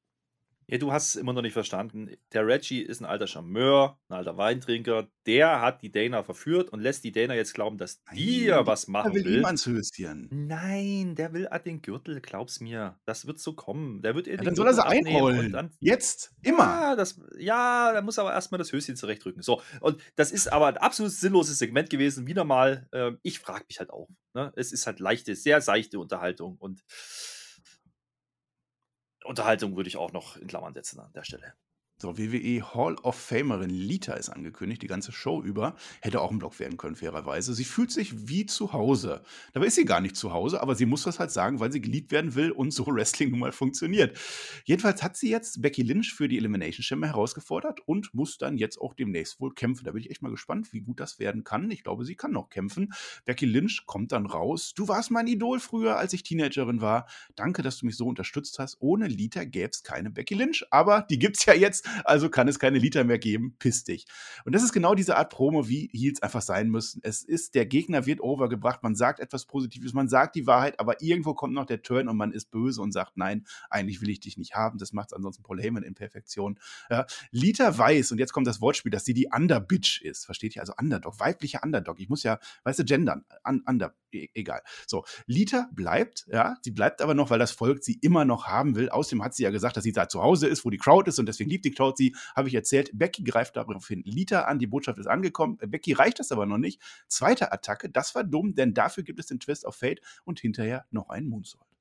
Ja, du hast es immer noch nicht verstanden. Der Reggie ist ein alter Charmeur, ein alter Weintrinker. Der hat die Dana verführt und lässt die Dana jetzt glauben, dass die ja was machen der will. will. ans Höschen. Nein, der will an den Gürtel, glaub's mir. Das wird so kommen. Der wird ja, dann soll er sie einrollen. Dann, jetzt, immer. Ja, das, ja, da muss aber erstmal das Höschen zurechtrücken. So, und das ist aber ein absolut sinnloses Segment gewesen. Wieder mal, äh, ich frage mich halt auch. Ne? Es ist halt leichte, sehr seichte Unterhaltung und Unterhaltung würde ich auch noch in Klammern setzen an der Stelle. So, WWE Hall of Famerin Lita ist angekündigt, die ganze Show über. Hätte auch ein Block werden können, fairerweise. Sie fühlt sich wie zu Hause. Dabei ist sie gar nicht zu Hause, aber sie muss das halt sagen, weil sie geliebt werden will und so Wrestling nun mal funktioniert. Jedenfalls hat sie jetzt Becky Lynch für die Elimination Chamber herausgefordert und muss dann jetzt auch demnächst wohl kämpfen. Da bin ich echt mal gespannt, wie gut das werden kann. Ich glaube, sie kann noch kämpfen. Becky Lynch kommt dann raus. Du warst mein Idol früher, als ich Teenagerin war. Danke, dass du mich so unterstützt hast. Ohne Lita gäbe es keine Becky Lynch, aber die gibt es ja jetzt also kann es keine Liter mehr geben, piss dich. Und das ist genau diese Art Promo, wie Heels einfach sein müssen. Es ist, der Gegner wird overgebracht, man sagt etwas Positives, man sagt die Wahrheit, aber irgendwo kommt noch der Turn und man ist böse und sagt, nein, eigentlich will ich dich nicht haben, das macht ansonsten Paul Heyman in Perfektion. Ja, Lita weiß, und jetzt kommt das Wortspiel, dass sie die Underbitch ist, versteht ihr? Also Underdog, weiblicher Underdog. Ich muss ja, weißt du, gendern, un, under, e egal. So, Lita bleibt, ja, sie bleibt aber noch, weil das Volk sie immer noch haben will. Außerdem hat sie ja gesagt, dass sie da zu Hause ist, wo die Crowd ist und deswegen liebt die Crowd sie, habe ich erzählt. Becky greift daraufhin Lita an, die Botschaft ist angekommen. Becky reicht das aber noch nicht. Zweite Attacke, das war dumm, denn dafür gibt es den Twist of Fate und hinterher noch einen Moonsault.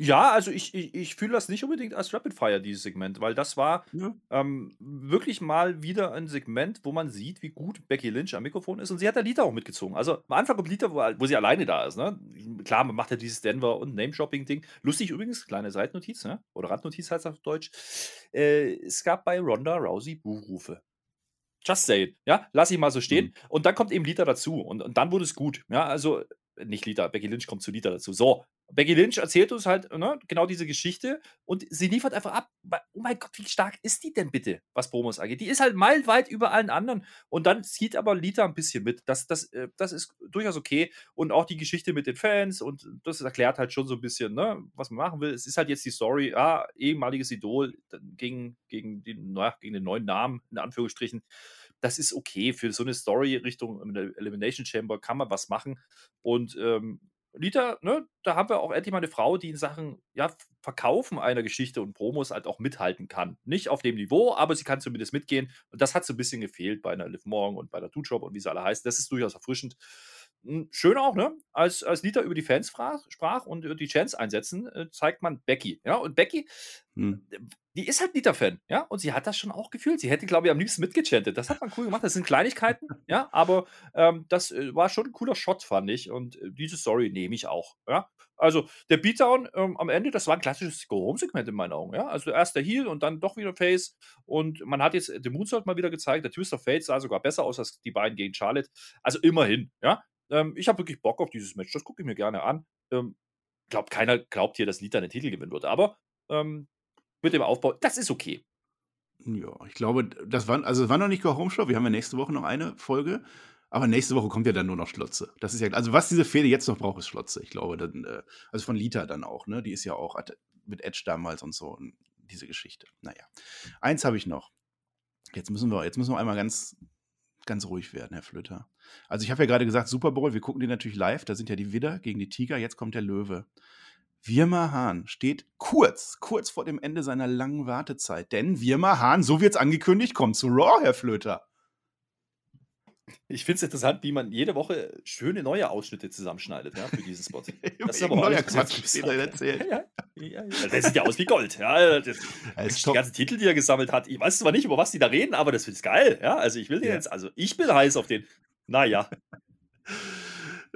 Ja, also ich, ich, ich fühle das nicht unbedingt als Rapid Fire, dieses Segment, weil das war Ja. ähm, wirklich mal wieder ein Segment, wo man sieht, wie gut Becky Lynch am Mikrofon ist. Und sie hat da Lita auch mitgezogen. Also am Anfang kommt Lita, wo, wo sie alleine da ist. Ne? Klar, man macht ja dieses Denver- und Name-Shopping-Ding. Lustig übrigens, kleine Seitennotiz, ne? oder Randnotiz heißt es auf Deutsch. Äh, es gab bei Ronda Rousey Buhrufe. Just say it, ja, lass ich mal so stehen. Mhm. Und dann kommt eben Lita dazu und, und dann wurde es gut. Ja, also äh, nicht Lita, Becky Lynch kommt zu Lita dazu. So, Becky Lynch erzählt uns halt ne, genau diese Geschichte und sie liefert einfach ab. Oh mein Gott, wie stark ist die denn bitte, was Promos angeht? Die ist halt meilenweit über allen anderen und dann zieht aber Lita ein bisschen mit. Das, das, äh, das ist durchaus okay und auch die Geschichte mit den Fans und das erklärt halt schon so ein bisschen, ne, was man machen will. Es ist halt jetzt die Story, ah, ehemaliges Idol gegen, gegen, den, naja, gegen den neuen Namen, in Anführungsstrichen das ist okay. Für so eine Story Richtung Elimination Chamber kann man was machen. Und ähm, Lita, ne, da haben wir auch endlich mal eine Frau, die in Sachen ja, Verkaufen einer Geschichte und Promos halt auch mithalten kann. Nicht auf dem Niveau, aber sie kann zumindest mitgehen. Und das hat so ein bisschen gefehlt bei einer Liv Morgan und bei der Two-Job und wie sie alle heißen. Das ist durchaus erfrischend. Hm, Schön auch, ne? Als, als Lita über die Fans sprach, sprach und über die Chance einsetzen, äh, zeigt man Becky. Ja, und Becky, Hm. die ist halt Lita-Fan, ja, und sie hat das schon auch gefühlt. Sie hätte, glaube ich, am liebsten mitgechantet. Das hat man cool gemacht. Das sind Kleinigkeiten, ja, aber ähm, das äh, war schon ein cooler Shot, fand ich. Und äh, diese Story nehme ich auch, ja. Also der Beatdown ähm, am Ende, das war ein klassisches Go-Home-Segment in meinen Augen, ja. Also erst der Heel und dann doch wieder Face. Und man hat jetzt den Moonsault mal wieder gezeigt. Der Twist of Fate sah sogar besser aus als die beiden gegen Charlotte. Also immerhin, ja. Ähm, ich habe wirklich Bock auf dieses Match. Das gucke ich mir gerne an. Ähm, glaub, keiner glaubt hier, dass Lita den Titel gewinnen wird. Aber ähm, mit dem Aufbau, das ist okay. Ja, ich glaube, das war, also es war noch nicht Go Home Show. Wir haben ja nächste Woche noch eine Folge. Aber nächste Woche kommt ja dann nur noch Schlotze. Das ist ja, also was diese Fehde jetzt noch braucht, ist Schlotze. Ich glaube, dann, äh, also von Lita dann auch, ne? Die ist ja auch mit Edge damals und so, und diese Geschichte. Naja. Eins habe ich noch. Jetzt müssen wir, jetzt müssen wir einmal ganz, ganz ruhig werden, Herr Flöter. Also ich habe ja gerade gesagt, Super Bowl, wir gucken den natürlich live. Da sind ja die Widder gegen die Tiger, jetzt kommt der Löwe. Wirma Hahn steht kurz, kurz vor dem Ende seiner langen Wartezeit. Denn Wirma Hahn, so wird's angekündigt, kommt zu Raw, Herr Flöter. Ich finde es interessant, wie man jede Woche schöne neue Ausschnitte zusammenschneidet, ja, für diesen Spot. Das ist aber auch neuer Quatsch, den er erzählt. Ja, ja, ja, ja. Der sieht ja aus wie Gold. Ja, das, ist die ganzen Titel, die er gesammelt hat. Ich weiß zwar nicht, über was die da reden, aber das ist geil. Ja, also ich will den Ja. jetzt, also ich bin heiß auf den. Naja,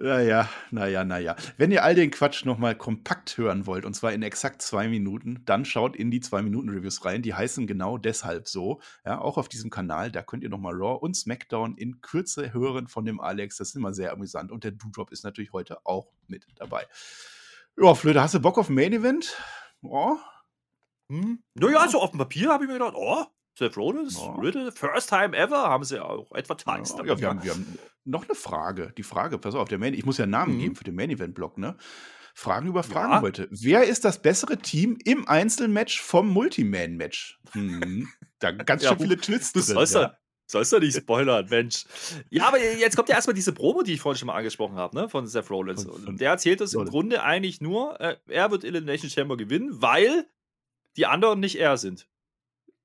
Naja, naja, naja. Wenn ihr all den Quatsch nochmal kompakt hören wollt, und zwar in exakt zwei Minuten, dann schaut in die Zwei-Minuten-Reviews rein. Die heißen genau deshalb so. Ja, auch auf diesem Kanal. Da könnt ihr nochmal Raw und SmackDown in Kürze hören von dem Alex. Das ist immer sehr amüsant. Und der Doodrop ist natürlich heute auch mit dabei. Ja, Flöte, hast du Bock auf ein Main Event? Oh, hm. naja, so auf dem Papier habe ich mir gedacht, oh, Seth Rollins, Ja. Riddle, first time ever, haben sie ja auch advertised. Ja, ja, wir, haben, wir haben noch eine Frage. Die Frage, pass auf, der Main, ich muss ja einen Namen Mhm. geben für den Main Event Block, ne? Fragen über Fragen Ja. heute. Wer ist das bessere Team im Einzelmatch vom Multiman-Match? Hm, da ganz Ja, schön viele Twists drin. sollst ja. ja. Sollst du nicht spoilern, Mensch. Ja, aber jetzt kommt ja erstmal diese Promo, die ich vorhin schon mal angesprochen habe, ne, von Seth Rollins. Und der erzählt uns im. Grunde eigentlich nur, äh, er wird Elimination Chamber gewinnen, weil die anderen nicht er sind.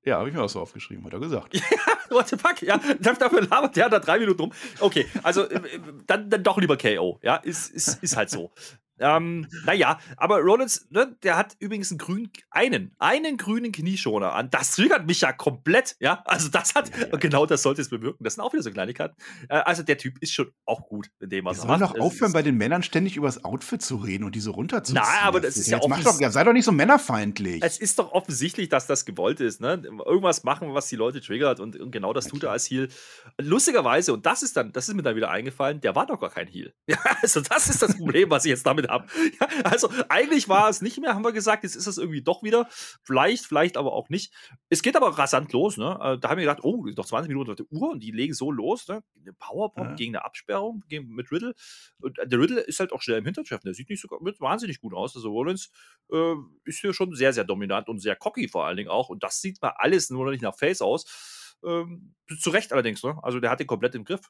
Ja, habe ich mir auch so aufgeschrieben, hat er gesagt. What the fuck? Ja, dafür labert der da drei Minuten rum. Okay, also äh, dann, dann doch lieber KO. Ja, ist, ist, ist halt so. Ähm, naja, aber Rollins, ne, der hat übrigens einen grünen, einen, einen grünen Knieschoner an. Das triggert mich ja komplett, ja. Also das hat, genau das sollte es bewirken. Das sind auch wieder so Kleinigkeiten. Äh, also der Typ ist schon auch gut in dem, Wir was er sollen macht. doch Es aufhören, bei den Männern ständig über das Outfit zu reden und diese runterzuziehen. Na, aber das ist ja Jetzt mach offens- doch, sei doch nicht so männerfeindlich. Es ist doch offensichtlich, dass das gewollt ist. Ne? Irgendwas machen, was die Leute triggert und, und genau das tut er als Heal. Lustigerweise, und das ist dann, das ist mir dann wieder eingefallen, der war doch gar kein Heal. Ja, also das ist das Problem, was ich jetzt damit habe. Ja, also eigentlich war es nicht mehr, haben wir gesagt, jetzt ist es irgendwie doch wieder. Vielleicht, vielleicht aber auch nicht. Es geht aber rasant los. Ne? Äh, Da haben wir gedacht, oh, noch 20 Minuten auf der Uhr und die legen so los. Ne? Eine Powerbomb Ja. gegen eine Absperrung gegen, mit Riddle. Und der Riddle ist halt auch schnell im Hintertreffen. Der sieht nicht so wahnsinnig gut aus. Also Rollins äh, ist hier schon sehr, sehr dominant und sehr cocky vor allen Dingen auch. Und das sieht mal alles nur noch nicht nach Face aus. Ähm, zu Recht allerdings, ne? Also der hat den komplett im Griff.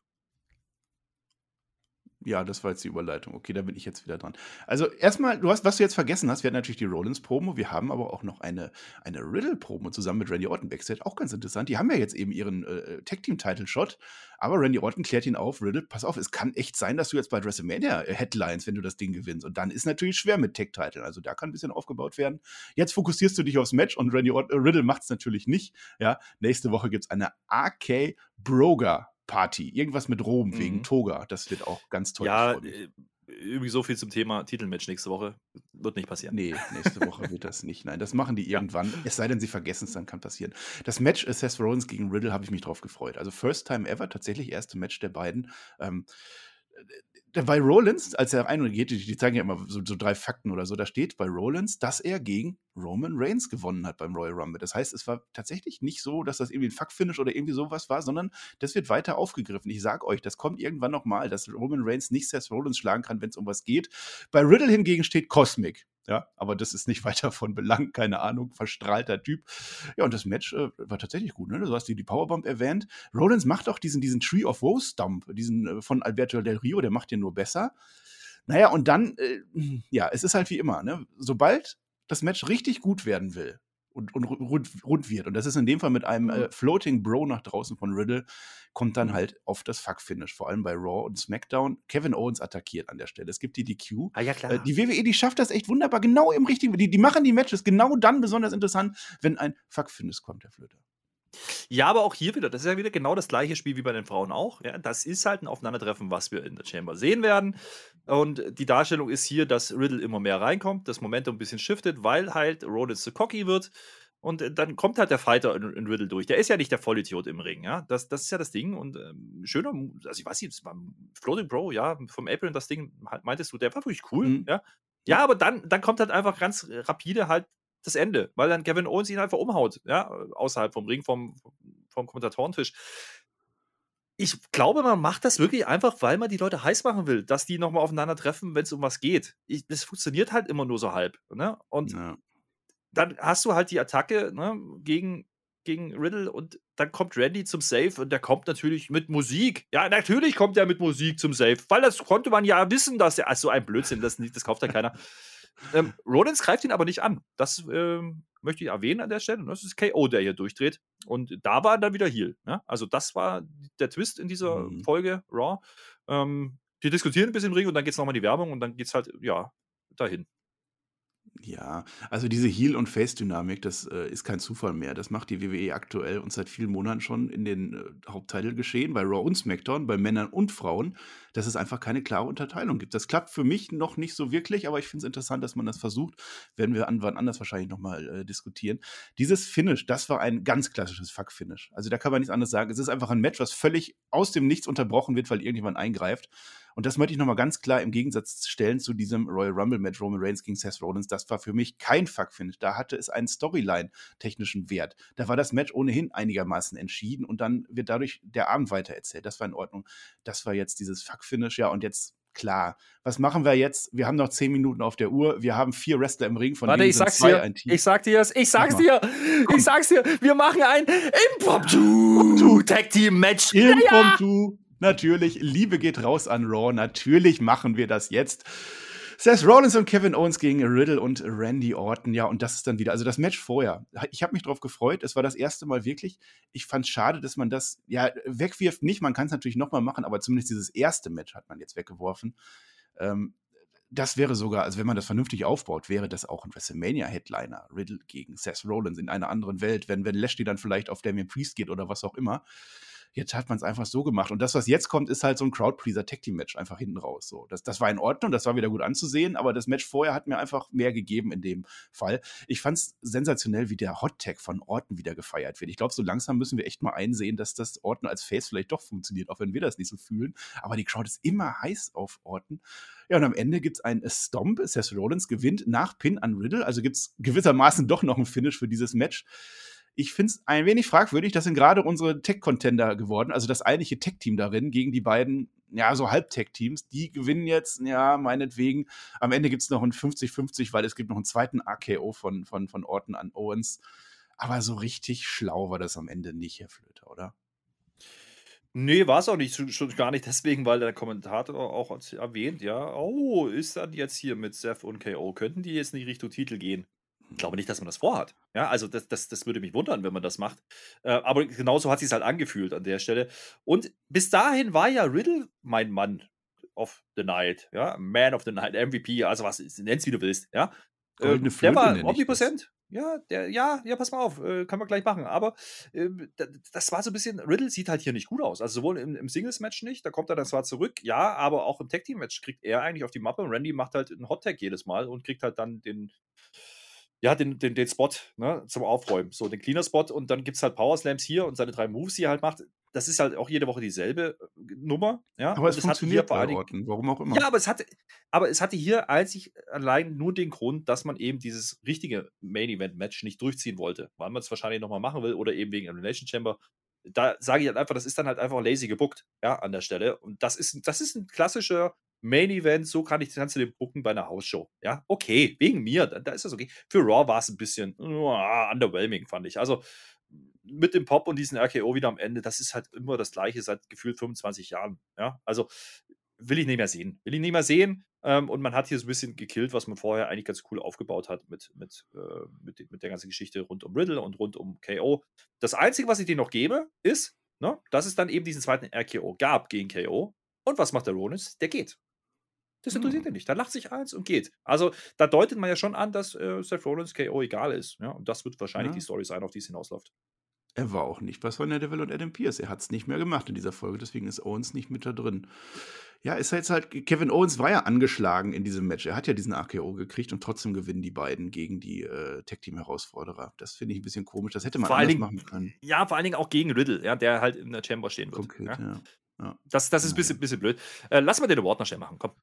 Ja, das war jetzt die Überleitung. Okay, da bin ich jetzt wieder dran. Also erstmal, du hast, was du jetzt vergessen hast, wir hatten natürlich die Rollins-Promo, wir haben aber auch noch eine, eine Riddle-Promo zusammen mit Randy Orton Backstage, auch ganz interessant. Die haben ja jetzt eben ihren äh, Tag-Team-Title-Shot, aber Randy Orton klärt ihn auf, Riddle, pass auf, es kann echt sein, dass du jetzt bei WrestleMania äh, Headlines, wenn du das Ding gewinnst. Und dann ist natürlich schwer mit Tag-Title. Also da kann ein bisschen aufgebaut werden. Jetzt fokussierst du dich aufs Match und Randy Orton, äh, Riddle macht es natürlich nicht. Ja, nächste Woche gibt es eine AK Broga Party. Irgendwas mit Rom mhm. wegen Toga. Das wird auch ganz toll. Ja, äh, irgendwie so viel zum Thema Titelmatch nächste Woche. Wird nicht passieren. Nee, nächste Woche wird das nicht. Nein, das machen die irgendwann. Es sei denn, sie vergessen es, dann kann passieren. Das Match Seth Rollins gegen Riddle habe ich mich drauf gefreut. Also First Time Ever, tatsächlich erste Match der beiden. Ähm, bei Rollins, als er ein und geht, die, die zeigen ja immer so, so, drei Fakten oder so, da steht bei Rollins, dass er gegen Roman Reigns gewonnen hat beim Royal Rumble. Das heißt, es war tatsächlich nicht so, dass das irgendwie ein Fuck-Finish oder irgendwie sowas war, sondern das wird weiter aufgegriffen. Ich sag euch, das kommt irgendwann nochmal, dass Roman Reigns nicht Seth Rollins schlagen kann, wenn es um was geht. Bei Riddle hingegen steht Cosmic. Ja, aber das ist nicht weiter von Belang, keine Ahnung, verstrahlter Typ. Ja, und das Match äh, war tatsächlich gut, ne? Du hast die, Powerbomb erwähnt. Rollins macht auch diesen, diesen Tree of Woe Stump, diesen äh, von Alberto Del Rio, der macht den nur besser. Naja, und dann, äh, ja, es ist halt wie immer, ne? Sobald das Match richtig gut werden will, und, und rund, rund, wird. Und das ist in dem Fall mit einem äh, Floating Bro nach draußen von Riddle, kommt dann halt auf das Fuck-Finish, vor allem bei Raw und SmackDown. Kevin Owens attackiert an der Stelle. Es gibt die DQ. Ah, ja, klar. Äh, die WWE, die schafft das echt wunderbar, genau im richtigen, die, die machen die Matches genau dann besonders interessant, wenn ein Fuck-Finish kommt, der Flöter. Ja, aber auch hier wieder, das ist ja wieder genau das gleiche Spiel wie bei den Frauen auch. Ja, das ist halt ein Aufeinandertreffen, was wir in der Chamber sehen werden. Und die Darstellung ist hier, dass Riddle immer mehr reinkommt, das Momentum ein bisschen shiftet, weil halt Rollins zu cocky wird. Und äh, dann kommt halt der Fighter in, in, Riddle durch. Der ist ja nicht der Vollidiot im Ring, ja. Das, das ist ja das Ding. Und ähm, schöner, also ich weiß nicht, beim Floating Bro, ja, vom Apron das Ding, meintest du, der war wirklich cool, mhm. ja. Ja, aber dann, dann kommt halt einfach ganz rapide halt das Ende, weil dann Kevin Owens ihn einfach umhaut, ja, außerhalb vom Ring, vom, vom Kommentatorentisch. Ich glaube, man macht das wirklich einfach, weil man die Leute heiß machen will, dass die nochmal aufeinander treffen, wenn es um was geht. Ich, das funktioniert halt immer nur so halb. Ne? Und ja. dann hast du halt die Attacke ne, gegen, gegen Riddle und dann kommt Randy zum Safe und der kommt natürlich mit Musik. Ja, natürlich kommt er mit Musik zum Safe, weil das konnte man ja wissen, dass er, also ein Blödsinn, das, das kauft ja keiner. Ähm, Rollins greift ihn aber nicht an. Das ähm, möchte ich erwähnen an der Stelle. Das ist KO, der hier durchdreht. Und da war er dann wieder Heal. Ja? Also, das war der Twist in dieser mhm. Folge Raw. Ähm, die diskutieren ein bisschen im Ring und dann geht es nochmal in die Werbung und dann geht es halt, ja, dahin. Ja, also diese Heel- und Face-Dynamik, das äh, ist kein Zufall mehr. Das macht die WWE aktuell und seit vielen Monaten schon in den äh, Haupttitelgeschehen, bei Raw und SmackDown, bei Männern und Frauen, dass es einfach keine klare Unterteilung gibt. Das klappt für mich noch nicht so wirklich, aber ich finde es interessant, dass man das versucht. Werden wir an, wann anders wahrscheinlich nochmal äh, diskutieren. Dieses Finish, das war ein ganz klassisches Fuck-Finish. Also da kann man nichts anderes sagen. Es ist einfach ein Match, was völlig aus dem Nichts unterbrochen wird, weil irgendjemand eingreift. Und das möchte ich nochmal ganz klar im Gegensatz stellen zu diesem Royal Rumble Match Roman Reigns gegen Seth Rollins. Das war für mich kein Fuck-Finish. Da hatte es einen Storyline-technischen Wert. Da war das Match ohnehin einigermaßen entschieden und dann wird dadurch der Abend weitererzählt. Das war in Ordnung. Das war jetzt dieses Fuck-Finish. Ja, und jetzt klar. Was machen wir jetzt? Wir haben noch zehn Minuten auf der Uhr. Wir haben vier Wrestler im Ring, von Warte, denen ich sag's dir. ein Team. Ich sag dir Ich sag's dir. Ich sag's dir. Wir machen ein Impromptu Tag Team Match. Impromptu. Natürlich, Liebe geht raus an Raw. Natürlich machen wir das jetzt. Seth Rollins und Kevin Owens gegen Riddle und Randy Orton. Ja, und das ist dann wieder, also das Match vorher. Ich habe mich drauf gefreut. Es war das erste Mal wirklich. Ich fand es schade, dass man das, ja, wegwirft nicht. Man kann es natürlich nochmal machen, aber zumindest dieses erste Match hat man jetzt weggeworfen. Ähm, das wäre sogar, also wenn man das vernünftig aufbaut, wäre das auch ein WrestleMania-Headliner. Riddle gegen Seth Rollins in einer anderen Welt, wenn, wenn Lashley dann vielleicht auf Damien Priest geht oder was auch immer. Jetzt hat man es einfach so gemacht. Und das, was jetzt kommt, ist halt so ein Crowdpleaser-Tag-Team-Match einfach hinten raus. So, das, das war in Ordnung, das war wieder gut anzusehen, aber das Match vorher hat mir einfach mehr gegeben in dem Fall. Ich fand es sensationell, wie der Hot-Tag von Orton wieder gefeiert wird. Ich glaube, so langsam müssen wir echt mal einsehen, dass das Orton als Face vielleicht doch funktioniert, auch wenn wir das nicht so fühlen. Aber die Crowd ist immer heiß auf Orton. Ja, und am Ende gibt es ein Stomp. Seth Rollins gewinnt nach Pin an Riddle. Also gibt es gewissermaßen doch noch ein Finish für dieses Match. Ich finde es ein wenig fragwürdig. Das sind gerade unsere Tech-Contender geworden, also das eigentliche Tech-Team darin gegen die beiden, ja, so Halb-Tech-Teams. Die gewinnen jetzt, ja, meinetwegen. Am Ende gibt es noch ein 50-50, weil es gibt noch einen zweiten AKO von, von, von Orton an Owens. Aber so richtig schlau war das am Ende nicht, Herr Flöter, oder? Nee, war es auch nicht, schon gar nicht deswegen, weil der Kommentator auch erwähnt, ja, oh, ist dann jetzt hier mit Seth und KO, könnten die jetzt nicht Richtung Titel gehen? Ich glaube nicht, dass man das vorhat. Ja, also das, das, das würde mich wundern, wenn man das macht. Äh, aber genauso hat sich halt angefühlt an der Stelle. Und bis dahin war ja Riddle mein Mann of the Night, ja, Man of the Night, MVP, also was, nenn's wie du willst, ja. Äh, der war omnipräsent. Ja, der, ja, ja, pass mal auf, äh, kann man gleich machen. Aber äh, das war so ein bisschen, Riddle sieht halt hier nicht gut aus. Also sowohl im, im Singles-Match nicht, da kommt er dann zwar zurück, ja, aber auch im Tag-Team-Match kriegt er eigentlich auf die Mappe. Randy macht halt einen Hot-Tag jedes Mal und kriegt halt dann den, ja, den, den, den Spot ne, zum Aufräumen. So, den Cleaner-Spot und dann gibt es halt Power Slams hier und seine drei Moves, die er halt macht. Das ist halt auch jede Woche dieselbe äh, Nummer. Ja? Aber es funktioniert bei Orten, warum auch immer. Ja, aber es hatte, aber es hatte hier einzig allein nur den Grund, dass man eben dieses richtige Main-Event-Match nicht durchziehen wollte, weil man es wahrscheinlich nochmal machen will oder eben wegen Elimination Chamber. Da sage ich halt einfach, das ist dann halt einfach lazy gebuckt, ja, an der Stelle. Und das ist, das ist ein klassischer Main Event, so kann ich, kannst du den bucken bei einer Hausshow. Ja, okay, wegen mir, da, da ist das okay. Für Raw war es ein bisschen uh, underwhelming, fand ich. Also mit dem Pop und diesen RKO wieder am Ende, das ist halt immer das gleiche seit gefühlt 25 Jahren. Ja, also will ich nicht mehr sehen. Will ich nicht mehr sehen. Ähm, und man hat hier so ein bisschen gekillt, was man vorher eigentlich ganz cool aufgebaut hat mit, mit, äh, mit, mit der ganzen Geschichte rund um Riddle und rund um KO. Das Einzige, was ich dir noch gebe, ist, ne, dass es dann eben diesen zweiten RKO gab gegen KO. Und was macht der Ronis? Der geht. Das interessiert mhm. ihn nicht. Da lacht sich eins und geht. Also da deutet man ja schon an, dass äh, Seth Rollins KO egal ist. Ja? Und das wird wahrscheinlich ja. die Story sein, auf die es hinausläuft. Er war auch nicht bei Sonya Deville und Adam Pierce. Er hat es nicht mehr gemacht in dieser Folge, deswegen ist Owens nicht mit da drin. Ja, ist jetzt halt, Kevin Owens war ja angeschlagen in diesem Match. Er hat ja diesen AKO gekriegt und trotzdem gewinnen die beiden gegen die äh, Tag-Team-Herausforderer. Das finde ich ein bisschen komisch. Das hätte man vor anders Dingen, machen können. Ja, vor allen Dingen auch gegen Riddle, ja, der halt in der Chamber stehen wird. Konkret, ja. ja. Das, das ist ein bisschen, bisschen blöd. Äh, lass mal den Award noch schnell machen, komm.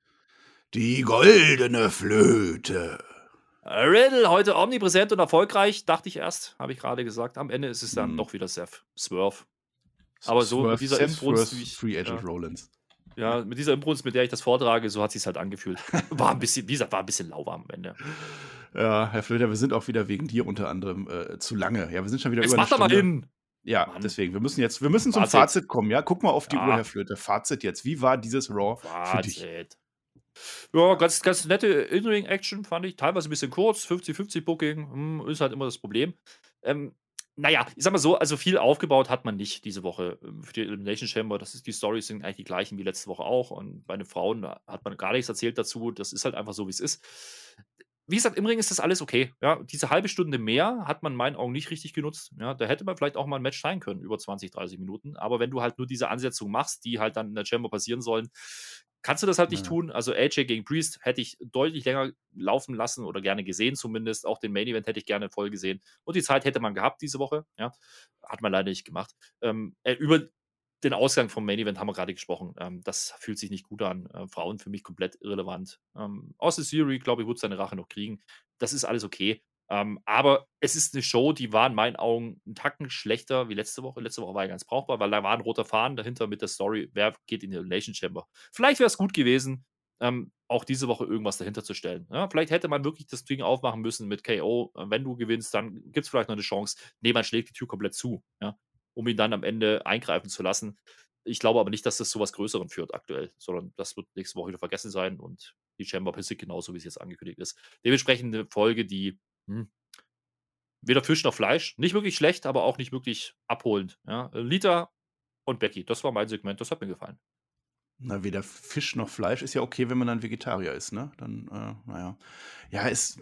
Die goldene Flöte. Riddle heute omnipräsent und erfolgreich, dachte ich erst, habe ich gerade gesagt. Am Ende ist es dann hm. doch wieder Seth. Swerve. Aber so Swerve, mit dieser Inbrunst, wie ich, Free Agent ja. Rollins. Ja, mit dieser Inbrunst, mit der ich das vortrage, so hat sich halt angefühlt. War ein bisschen, wie gesagt, war ein bisschen lauwarm am Ende. Ja, Herr Flöter, wir sind auch wieder wegen dir unter anderem äh, zu lange. Ja, wir sind schon wieder Jetzt über eine mach Stunde. Doch mal hin. Ja, Mann. deswegen, wir müssen jetzt, wir müssen zum Fazit, Fazit kommen, ja? Guck mal auf die ja. Uhr, Herr Flöter. Fazit jetzt. Wie war dieses Raw Fazit. für dich? Ja, ganz, ganz nette In-Ring-Action fand ich. Teilweise ein bisschen kurz, 50-50 Booking, hm, ist halt immer das Problem. Ähm, naja, ich sag mal so, also viel aufgebaut hat man nicht diese Woche ähm, für die Elimination Chamber. Das ist, die Storys sind eigentlich die gleichen wie letzte Woche auch. Und bei den Frauen hat man gar nichts erzählt dazu. Das ist halt einfach so, wie es ist. Wie gesagt, im Ring ist das alles okay. Ja, diese halbe Stunde mehr hat man in meinen Augen nicht richtig genutzt. Ja, da hätte man vielleicht auch mal ein Match sein können, über 20, 30 Minuten. Aber wenn du halt nur diese Ansetzung machst, die halt dann in der Chamber passieren sollen, kannst du das halt nicht ja. tun. Also AJ gegen Priest hätte ich deutlich länger laufen lassen oder gerne gesehen zumindest. Auch den Main Event hätte ich gerne voll gesehen. Und die Zeit hätte man gehabt diese Woche. Ja, hat man leider nicht gemacht. Ähm, äh, über den Ausgang vom Main Event haben wir gerade gesprochen. Ähm, das fühlt sich nicht gut an. Äh, Frauen für mich komplett irrelevant. Ähm, Austin Theory, glaube ich, wird seine Rache noch kriegen. Das ist alles okay. Ähm, aber es ist eine Show, die war in meinen Augen einen Tacken schlechter wie letzte Woche. Letzte Woche war ja ganz brauchbar, weil da war ein roter Faden dahinter mit der Story, wer geht in die Relation Chamber. Vielleicht wäre es gut gewesen, ähm, auch diese Woche irgendwas dahinter zu stellen. Ja, vielleicht hätte man wirklich das Ding aufmachen müssen mit KO. Äh, wenn du gewinnst, dann gibt es vielleicht noch eine Chance. Nee, man schlägt die Tür komplett zu, ja, um ihn dann am Ende eingreifen zu lassen. Ich glaube aber nicht, dass das zu was Größerem führt aktuell, sondern das wird nächste Woche wieder vergessen sein und die Chamber passiert genauso, wie es jetzt angekündigt ist. Dementsprechend eine Folge, die hm. Weder Fisch noch Fleisch. Nicht wirklich schlecht, aber auch nicht wirklich abholend. Ja. Lita und Becky, das war mein Segment, das hat mir gefallen. Na, weder Fisch noch Fleisch ist ja okay, wenn man dann Vegetarier ist, ne? Dann, äh, naja. Ja, es,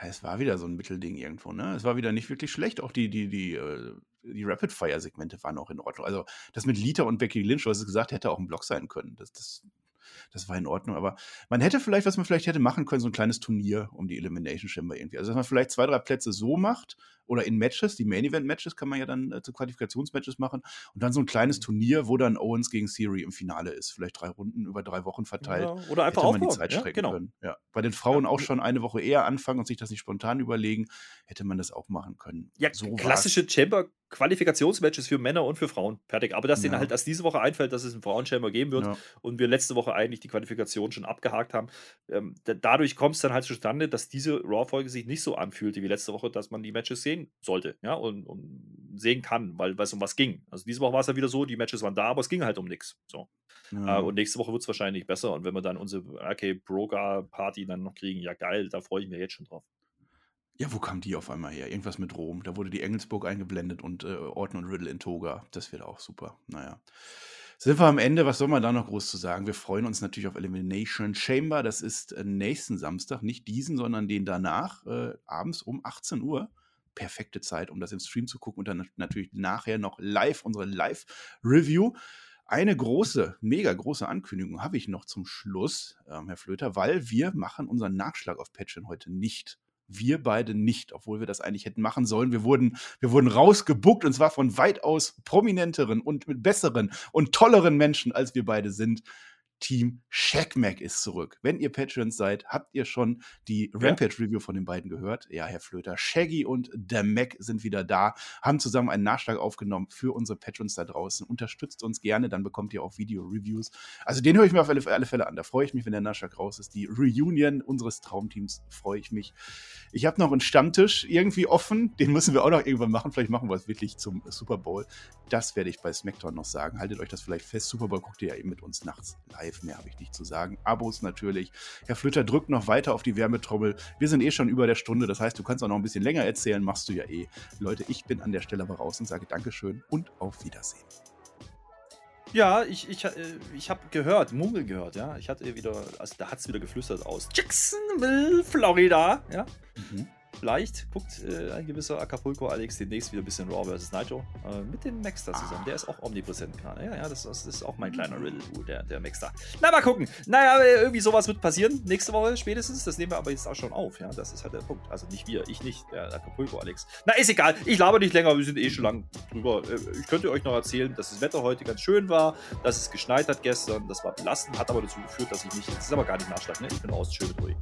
ja, es war wieder so ein Mittelding irgendwo, ne? Es war wieder nicht wirklich schlecht. Auch die, die, die, äh, die Rapid-Fire-Segmente waren auch in Ordnung. Also, das mit Lita und Becky Lynch, was es gesagt hätte auch ein Block sein können. Das, das das war in Ordnung. Aber man hätte vielleicht, was man vielleicht hätte machen können, so ein kleines Turnier um die Elimination Chamber irgendwie. Also, dass man vielleicht zwei, drei Plätze so macht oder in Matches, die Main Event Matches kann man ja dann äh, zu Qualifikationsmatches machen und dann so ein kleines mhm. Turnier, wo dann Owens gegen Theory im Finale ist. Vielleicht drei Runden über drei Wochen verteilt. Ja, oder einfach hätte man die Zeit ja, strecken genau. können. Ja. Bei den Frauen auch schon eine Woche eher anfangen und sich das nicht spontan überlegen, hätte man das auch machen können. Ja, so klassische Chamber Qualifikationsmatches für Männer und für Frauen. Fertig. Aber dass ja. denen halt erst diese Woche einfällt, dass es einen Frauenchamber geben wird ja. und wir letzte Woche eigentlich die Qualifikation schon abgehakt haben. Ähm, dadurch kommt es dann halt zustande, dass diese Raw-Folge sich nicht so anfühlte wie letzte Woche, dass man die Matches sehen sollte. Ja, und, und sehen kann, weil es um was ging. Also diese Woche war es ja wieder so, die Matches waren da, aber es ging halt um nichts. So. Ja. Äh, und nächste Woche wird es wahrscheinlich besser. Und wenn wir dann unsere okay, Broker-Party dann noch kriegen, ja geil, da freue ich mich jetzt schon drauf. Ja, wo kam die auf einmal her? Irgendwas mit Rom. Da wurde die Engelsburg eingeblendet und äh, Orton und Riddle in Toga. Das wird auch super. Naja. Sind wir am Ende, was soll man da noch groß zu sagen? Wir freuen uns natürlich auf Elimination Chamber. Das ist äh, nächsten Samstag, nicht diesen, sondern den danach, äh, abends um 18 Uhr. Perfekte Zeit, um das im Stream zu gucken und dann natürlich nachher noch live, unsere Live-Review. Eine große, mega große Ankündigung habe ich noch zum Schluss, ähm, Herr Flöter, weil wir machen unseren Nachschlag auf Patreon heute nicht. Wir beide nicht, obwohl wir das eigentlich hätten machen sollen. Wir wurden, wir wurden rausgebuckt und zwar von weitaus prominenteren und mit besseren und tolleren Menschen, als wir beide sind. Team Shackmack ist zurück. Wenn ihr Patrons seid, habt ihr schon die Rampage-Review von den beiden gehört. Ja, Herr Flöter, Shaggy und der Mac sind wieder da, haben zusammen einen Nachschlag aufgenommen für unsere Patrons da draußen. Unterstützt uns gerne, dann bekommt ihr auch Video-Reviews. Also den höre ich mir auf alle, alle, Fälle an. Da freue ich mich, wenn der Nachschlag raus ist. Die Reunion unseres Traumteams freue ich mich. Ich habe noch einen Stammtisch irgendwie offen. Den müssen wir auch noch irgendwann machen. Vielleicht machen wir es wirklich zum Super Bowl. Das werde ich bei SmackDown noch sagen. Haltet euch das vielleicht fest. Super Bowl guckt ihr ja eben mit uns nachts live live. Mehr habe ich nicht zu sagen. Abos natürlich. Herr Flütter drückt noch weiter auf die Wärmetrommel. Wir sind eh schon über der Stunde. Das heißt, du kannst auch noch ein bisschen länger erzählen. Machst du ja eh. Leute, ich bin an der Stelle aber raus und sage Dankeschön und auf Wiedersehen. Ja, ich, ich, äh, ich habe gehört, Murmel gehört, ja. Ich hatte wieder, also da hat es wieder geflüstert aus Jacksonville, Florida, ja. Mhm vielleicht guckt äh, ein gewisser Acapulco Alex demnächst wieder ein bisschen Raw vs. Nitro äh, mit dem Max da zusammen. Ah. Der ist auch omnipräsent gerade. Ja, ja, das, das, ist auch mein kleiner Riddle, der, der Max da. Na, mal gucken. Naja, irgendwie sowas wird passieren. Nächste Woche spätestens. Das nehmen wir aber jetzt auch schon auf. Ja, das ist halt der Punkt. Also nicht wir, ich nicht, der Acapulco Alex. Na, ist egal. Ich laber nicht länger. Wir sind eh schon lang drüber. Äh, ich könnte euch noch erzählen, dass das Wetter heute ganz schön war, dass es geschneit hat gestern. Das war belastend, hat aber dazu geführt, dass ich mich. Das ist aber gar nicht Nachschlag, ne? Ich bin raus. Schöne Ruhe.